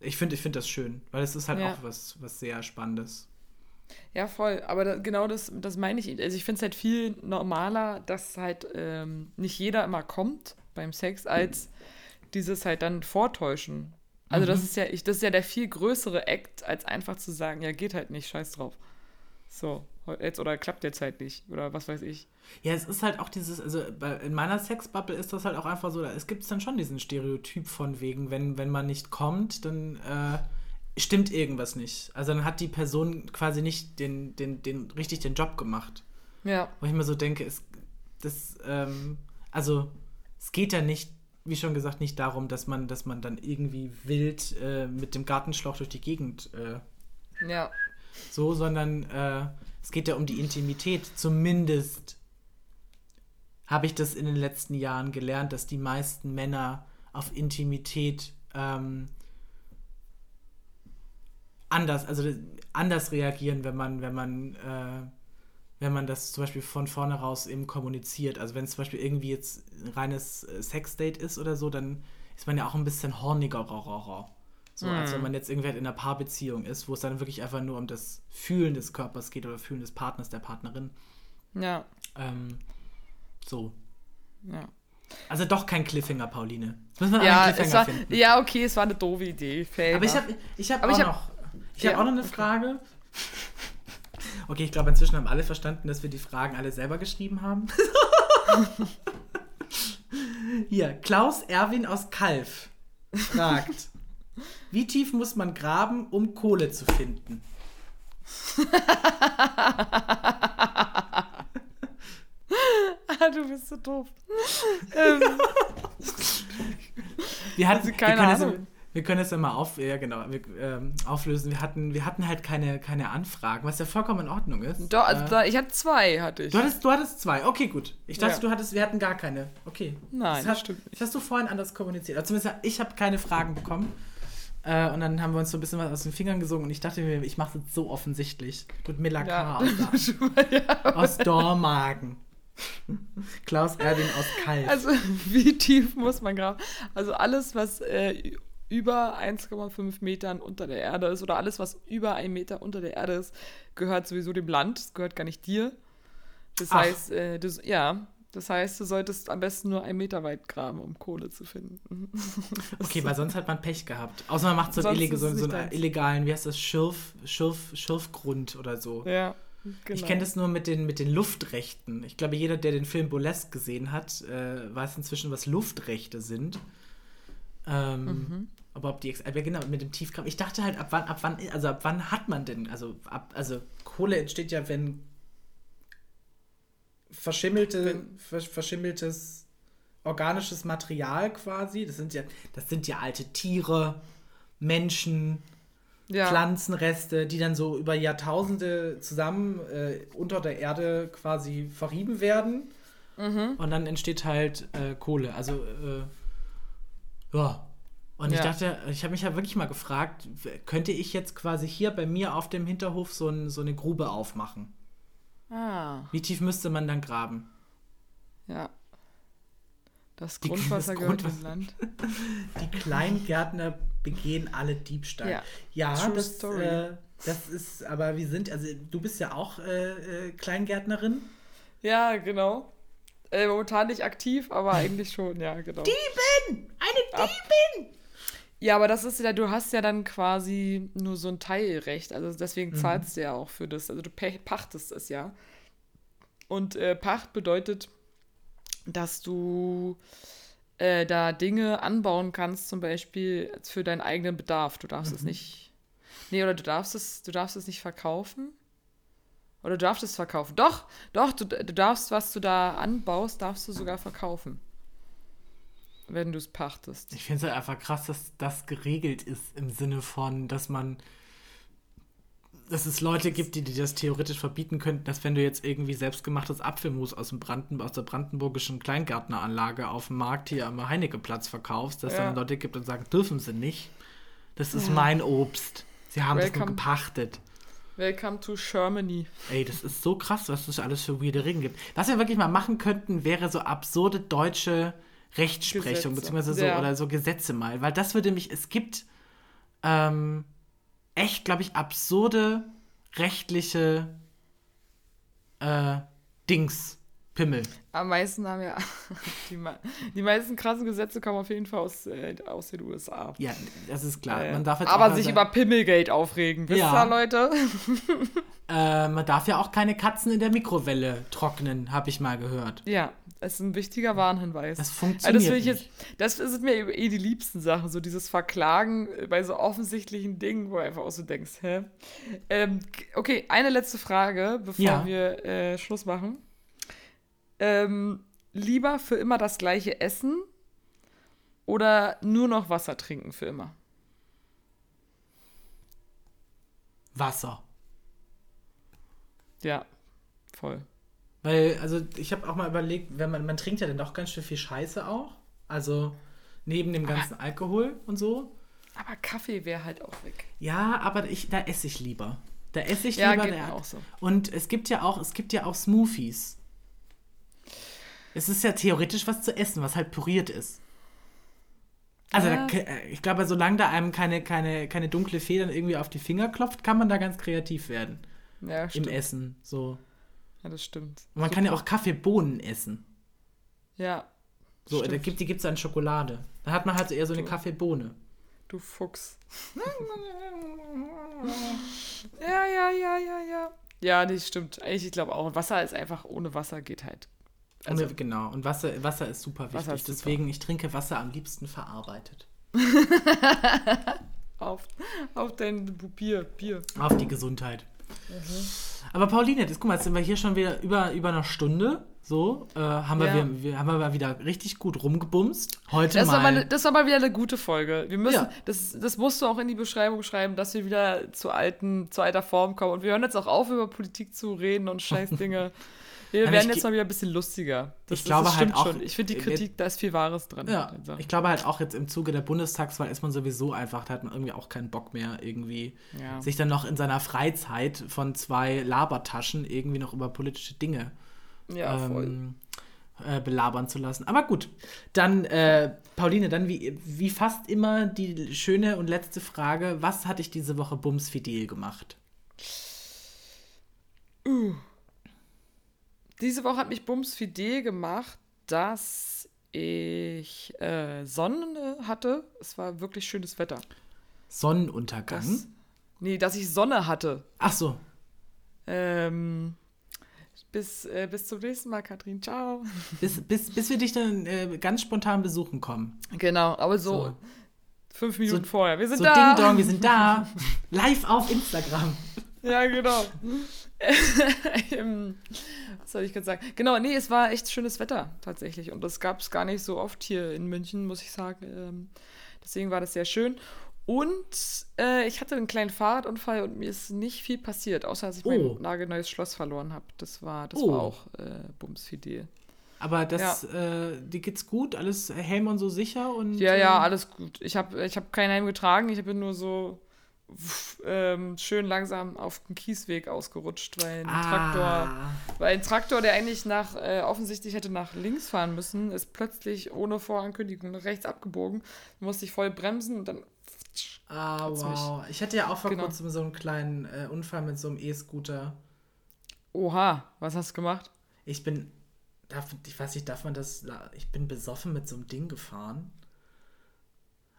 Ich finde ich find das schön, weil es ist halt Ja. auch was, was sehr Spannendes. Ja, voll. Aber da, genau das, das meine ich. Also ich finde es halt viel normaler, dass halt ähm, nicht jeder immer kommt beim Sex, als dieses halt dann vortäuschen. Also das Mhm. ist ja, ich, das ist ja der viel größere Act, als einfach zu sagen, ja, geht halt nicht, scheiß drauf. So, jetzt oder klappt jetzt halt nicht. Oder was weiß ich. Ja, es ist halt auch dieses, also bei, in meiner Sexbubble ist das halt auch einfach so, da- es gibt dann schon diesen Stereotyp von wegen, wenn, wenn man nicht kommt, dann äh, stimmt irgendwas nicht. Also dann hat die Person quasi nicht den, den, den, richtig den Job gemacht. Ja. Wo ich mir so denke, es, das, ähm, also es geht ja nicht, wie schon gesagt, nicht darum, dass man, dass man dann irgendwie wild äh, mit dem Gartenschlauch durch die Gegend äh, Ja. so, sondern äh, es geht ja um die Intimität. Zumindest habe ich das in den letzten Jahren gelernt, dass die meisten Männer auf Intimität ähm, anders, also anders reagieren, wenn man, wenn man, äh, wenn man das zum Beispiel von vorne raus eben kommuniziert. Also wenn es zum Beispiel irgendwie jetzt ein reines äh, Sexdate ist oder so, dann ist man ja auch ein bisschen horniger. So, als wenn man jetzt irgendwie halt in einer Paarbeziehung ist, wo es dann wirklich einfach nur um das Fühlen des Körpers geht oder Fühlen des Partners, der Partnerin. Ja. Ähm, so. Ja. Also doch kein Cliffhanger, Pauline. Jetzt müssen wir Ja, einen Cliffhanger war, finden. ja, okay, es war eine doofe Idee. Fair Aber ich habe ich hab Aber auch ich hab- noch, ich Ja, hab auch noch eine okay. Frage. Okay, ich glaube, inzwischen haben alle verstanden, dass wir die Fragen alle selber geschrieben haben. <laughs> Hier, Klaus Erwin aus Kalf fragt, wie tief muss man graben, um Kohle zu finden? <laughs> Ah, du bist so doof. ähm, <laughs> Wir hatten, Also keine wir Ahnung. Wir können es ja mal auf, ja, genau, wir, ähm, auflösen. Wir hatten, wir hatten halt keine, keine Anfragen, was ja vollkommen in Ordnung ist. doch, also Äh, da, ich hatte zwei, hatte ich. Du hattest, du hattest zwei. Okay, gut. Ich dachte, Ja. du hattest, wir hatten gar keine. Okay. Nein, das, hat, stimmt Das hast du vorhin anders kommuniziert. Also zumindest ich habe keine Fragen bekommen. Äh, und dann haben wir uns so ein bisschen was aus den Fingern gesungen und ich dachte mir, ich mache das so offensichtlich. Gut, Miller K. Ja. aus, <laughs> ja. aus Dormagen. <laughs> Klaus Erwin aus Kalf. Also, <laughs> wie tief muss man graben? Also, alles, was äh, über 1,5 Metern unter der Erde ist oder alles, was über einen Meter unter der Erde ist, gehört sowieso dem Land. Es gehört gar nicht dir. Das Ach. heißt, äh, du, ja, das heißt, du solltest am besten nur einen Meter weit graben, um Kohle zu finden. <laughs> Okay, weil sonst hat man Pech gehabt. Außer man macht so einen, illeg so, so einen illegalen, wie heißt das, Schürf, Schürf, Schürfgrund oder so. ja, genau. Ich kenne das nur mit den, mit den Luftrechten. Ich glaube, jeder, der den Film Burlesque gesehen hat, äh, weiß inzwischen, was Luftrechte sind. Ähm, Mhm. Ob die, ex- genau, mit dem Tiefgraben. Ich dachte halt, ab wann, ab wann, also ab wann hat man denn, also ab, also Kohle entsteht ja, wenn verschimmelte, ver, verschimmeltes organisches Material quasi, das sind ja, das sind ja alte Tiere, Menschen, ja. Pflanzenreste, die dann so über Jahrtausende zusammen äh, unter der Erde quasi verrieben werden. Mhm. Und dann entsteht halt äh, Kohle. Also, äh, ja. Und ich Ja. dachte, ich habe mich ja wirklich mal gefragt, könnte ich jetzt quasi hier bei mir auf dem Hinterhof so, ein, so eine Grube aufmachen? Ah, Wie tief müsste man dann graben? ja. Das Die- Grundwasser das gehört Grundwasser- Land. <laughs> Die Kleingärtner begehen alle Diebstahl. Ja, Ja, true das, story. äh, das ist, aber wir sind, also du bist ja auch äh, äh, Kleingärtnerin. Ja, genau. Äh, momentan nicht aktiv, aber eigentlich schon, ja, genau. Diebin! Eine Ab- Diebin! Ja, aber das ist ja, du hast ja dann quasi nur so ein Teilrecht. Also deswegen Mhm. zahlst du ja auch für das. Also du pachtest es ja. Und äh, Pacht bedeutet, dass du äh, da Dinge anbauen kannst, zum Beispiel für deinen eigenen Bedarf. Du darfst es nicht. Nee, oder du darfst es, du darfst es nicht verkaufen. Oder du darfst es verkaufen. Doch, doch, du, du darfst, was du da anbaust, darfst du sogar verkaufen. Wenn du es pachtest. Ich finde es halt einfach krass, dass das geregelt ist im Sinne von, dass man, dass es Leute gibt, die, die das theoretisch verbieten könnten, dass wenn du jetzt irgendwie selbstgemachtes Apfelmus aus, dem Branden, aus der brandenburgischen Kleingärtneranlage auf dem Markt hier am Heinekeplatz verkaufst, dass Ja. dann Leute gibt und sagen, dürfen sie nicht. Das ist mein Obst. Sie haben das nur gepachtet. Welcome to Germany. Ey, das ist so krass, was es alles für weirde Regeln gibt. Was wir wirklich mal machen könnten, wäre so absurde deutsche Rechtsprechung, Gesetze. beziehungsweise so, Ja. oder so Gesetze mal. Weil das würde mich, es gibt ähm, echt, glaube ich, absurde rechtliche äh, Dings, Pimmel. Am meisten haben ja <laughs> die, die meisten krassen Gesetze kommen auf jeden Fall aus, äh, aus den USA. Ja, das ist klar. Äh, Man darf jetzt aber sich über Pimmelgate aufregen. Wisst Ja. ihr, Leute? äh, man darf ja auch keine Katzen in der Mikrowelle trocknen, habe ich mal gehört. Ja, das ist ein wichtiger Warnhinweis. Das Also funktioniert das finde ich nicht. jetzt, das sind mir eh die liebsten Sachen, so dieses Verklagen bei so offensichtlichen Dingen, wo du einfach auch so denkst, hä? Ähm, okay, eine letzte Frage, bevor Ja. wir äh, Schluss machen. Ähm, lieber für immer das gleiche essen oder nur noch Wasser trinken für immer? Wasser. Ja, voll. Weil, also ich habe auch mal überlegt, wenn man, man trinkt ja dann doch ganz schön viel Scheiße auch. Also neben dem ganzen Alkohol und so. Aber Kaffee wäre halt auch weg. Ja, aber ich, da esse ich lieber. Da esse ich Ja, lieber. geht der auch so. Und es gibt ja auch, es gibt ja auch Smoothies. Es ist ja theoretisch was zu essen, was halt püriert ist. Also Ja. da, äh, ich glaube, solange da einem keine, keine, keine dunkle Federn irgendwie auf die Finger klopft, kann man da ganz kreativ werden. Ja, Im. Essen. So. Ja, das stimmt. Und man kann ja auch Kaffeebohnen essen. Ja. So, da gibt, die gibt es an Schokolade. Da hat man halt eher so eine Du. Kaffeebohne. Du Fuchs. <laughs> ja, ja, ja, ja, ja. Ja, das stimmt. Eigentlich, ich glaube auch. Und Wasser ist einfach, ohne Wasser geht halt. Also, genau. Und Wasser, Wasser ist super wichtig. Ist super. Deswegen, ich trinke Wasser am liebsten verarbeitet. <laughs> auf, auf dein Bier, Bier. Auf die Gesundheit. Mhm. Aber Pauline, jetzt, guck mal, jetzt sind wir hier schon wieder über, über eine Stunde. So, äh, haben, wir, Ja. wir, wir, haben wir mal wieder richtig gut rumgebumst. Heute Das war, mal. mal, das war mal wieder eine gute Folge. Wir müssen, Ja. das, das musst du auch in die Beschreibung schreiben, dass wir wieder zu alten, zu alter Form kommen. Und wir hören jetzt auch auf, über Politik zu reden und scheiß Dinge. <laughs> Wir Aber werden ich jetzt mal wieder ein bisschen lustiger. Das, Ich glaube das halt auch- schon. Ich finde die äh, Kritik, da ist viel Wahres dran. ja, Also, ich glaube halt auch jetzt im Zuge der Bundestagswahl ist man sowieso einfach, da hat man irgendwie auch keinen Bock mehr, irgendwie Ja. sich dann noch in seiner Freizeit von zwei Labertaschen irgendwie noch über politische Dinge ja ähm, äh, belabern zu lassen. Aber gut, dann, äh, Pauline, dann wie, wie fast immer die schöne und letzte Frage: Was hat dich diese Woche bumsfidel gemacht? Uh. Diese Woche hat mich bumsfidel gemacht, dass ich äh, Sonne hatte. Es war wirklich schönes Wetter. Sonnenuntergang? Das, nee, dass ich Sonne hatte. Ach so. Ähm, bis, äh, bis zum nächsten Mal, Katrin. Ciao. <laughs> Bis, bis, bis wir dich dann äh, ganz spontan besuchen kommen. Genau, aber so, so. fünf Minuten so, vorher. Wir sind so da. Ding Dong, wir sind <laughs> da. Live auf Instagram. Ja, genau. <laughs> Was soll ich gerade sagen? Genau, nee, es war echt schönes Wetter tatsächlich. Und das gab es gar nicht so oft hier in München, muss ich sagen. Ähm, deswegen war das sehr schön. Und äh, ich hatte einen kleinen Fahrradunfall und mir ist nicht viel passiert, außer dass ich oh. mein nagelneues Schloss verloren habe. Das war, das oh. war auch äh, bumsfidel. Aber das, ja. äh, dir geht's gut, alles Helm und so sicher und. Ja, ja, ähm, alles gut. Ich habe ich hab keinen Helm getragen, ich bin nur so ähm, schön langsam auf den Kiesweg ausgerutscht, weil ein ah. Traktor, weil ein Traktor, der eigentlich nach äh, offensichtlich hätte nach links fahren müssen, ist plötzlich ohne Vorankündigung nach rechts abgebogen. Musste ich voll bremsen und dann. Ah, wow. Ich hatte ja auch vor genau. kurzem so einen kleinen äh, Unfall mit so einem E-Scooter. Oha, was hast du gemacht? Ich bin, darf, ich weiß nicht, darf man das, ich bin besoffen mit so einem Ding gefahren.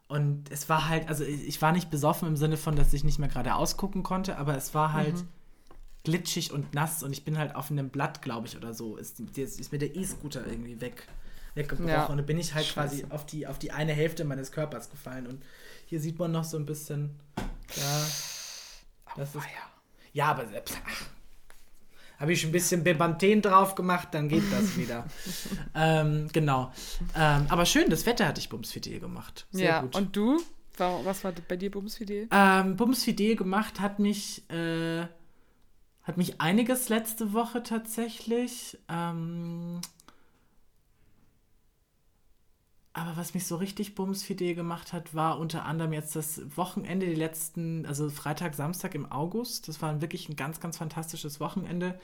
Und es war halt, also ich war nicht besoffen im Sinne von, dass ich nicht mehr gerade ausgucken konnte, aber es war halt mhm. glitschig und nass und ich bin halt auf einem Blatt, glaube ich, oder so. Ist, ist mir der E-Scooter irgendwie weg, weggebrochen. Ja. Und dann bin ich halt Scheiße. quasi auf die, auf die eine Hälfte meines Körpers gefallen. Und hier sieht man noch so ein bisschen, ja. Das ist, ja, aber ach, habe ich ein bisschen Bepanthen drauf gemacht, dann geht das wieder. <laughs> ähm, genau. Ähm, aber schön, das Wetter hatte ich Bumsfidel gemacht. Sehr ja, gut. und du? Was war bei dir Bumsfidel? Ähm, Bumsfidel gemacht hat mich, äh, hat mich einiges letzte Woche tatsächlich. Ähm, aber was mich so richtig bumsfidel gemacht hat, war unter anderem jetzt das Wochenende, die letzten, also Freitag, Samstag im August. Das war wirklich ein ganz, ganz fantastisches Wochenende.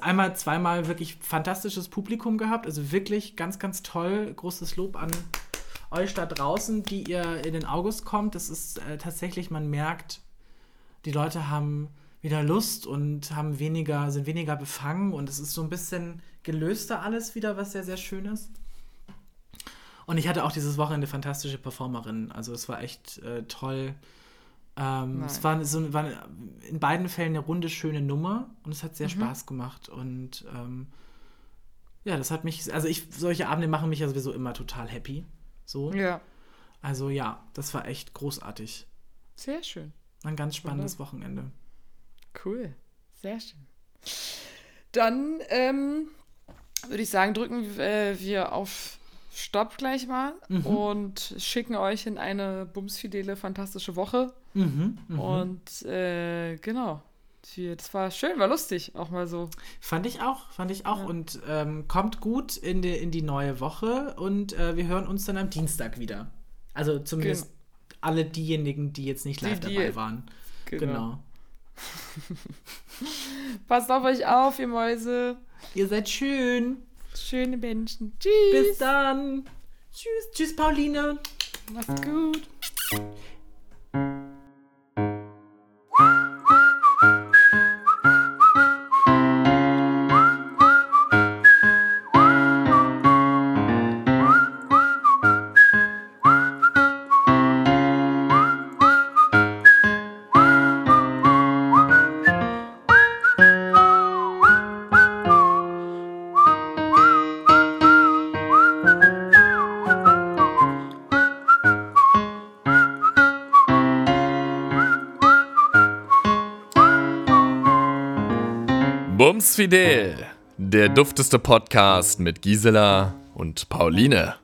Einmal, zweimal wirklich fantastisches Publikum gehabt. Also wirklich ganz, ganz toll. Großes Lob an euch da draußen, die ihr in den August kommt. Das ist äh, tatsächlich, man merkt, die Leute haben wieder Lust und haben weniger, sind weniger befangen und es ist so ein bisschen gelöster alles wieder, was sehr, sehr schön ist. Und ich hatte auch dieses Wochenende fantastische Performerinnen. Also es war echt äh, toll. Ähm, es war, so, war in beiden Fällen eine runde, schöne Nummer und es hat sehr mhm. Spaß gemacht. Und ähm, ja, das hat mich, also ich, solche Abende machen mich ja sowieso immer total happy. So. Ja. Also ja, das war echt großartig. Sehr schön. Ein ganz spannendes Oder? Wochenende. Cool. Sehr schön. Dann ähm, würde ich sagen, drücken äh, wir auf Stopp gleich mal mhm. und schicken euch in eine bumsfidele, fantastische Woche. Mhm, mh. Und äh, genau. Das war schön, war lustig, auch mal so. Fand ich auch, fand ich auch. Ja. Und ähm, kommt gut in die, in die neue Woche und äh, wir hören uns dann am Dienstag wieder. Also zumindest genau. alle diejenigen, die jetzt nicht live die, dabei waren. Genau. genau. <laughs> Passt auf euch auf, ihr Mäuse. Ihr seid schön. Schöne Menschen. Tschüss. Bis dann. Tschüss. Tschüss, Pauline. Mach's gut. Fidel, der dufteste Podcast mit Gisela und Pauline.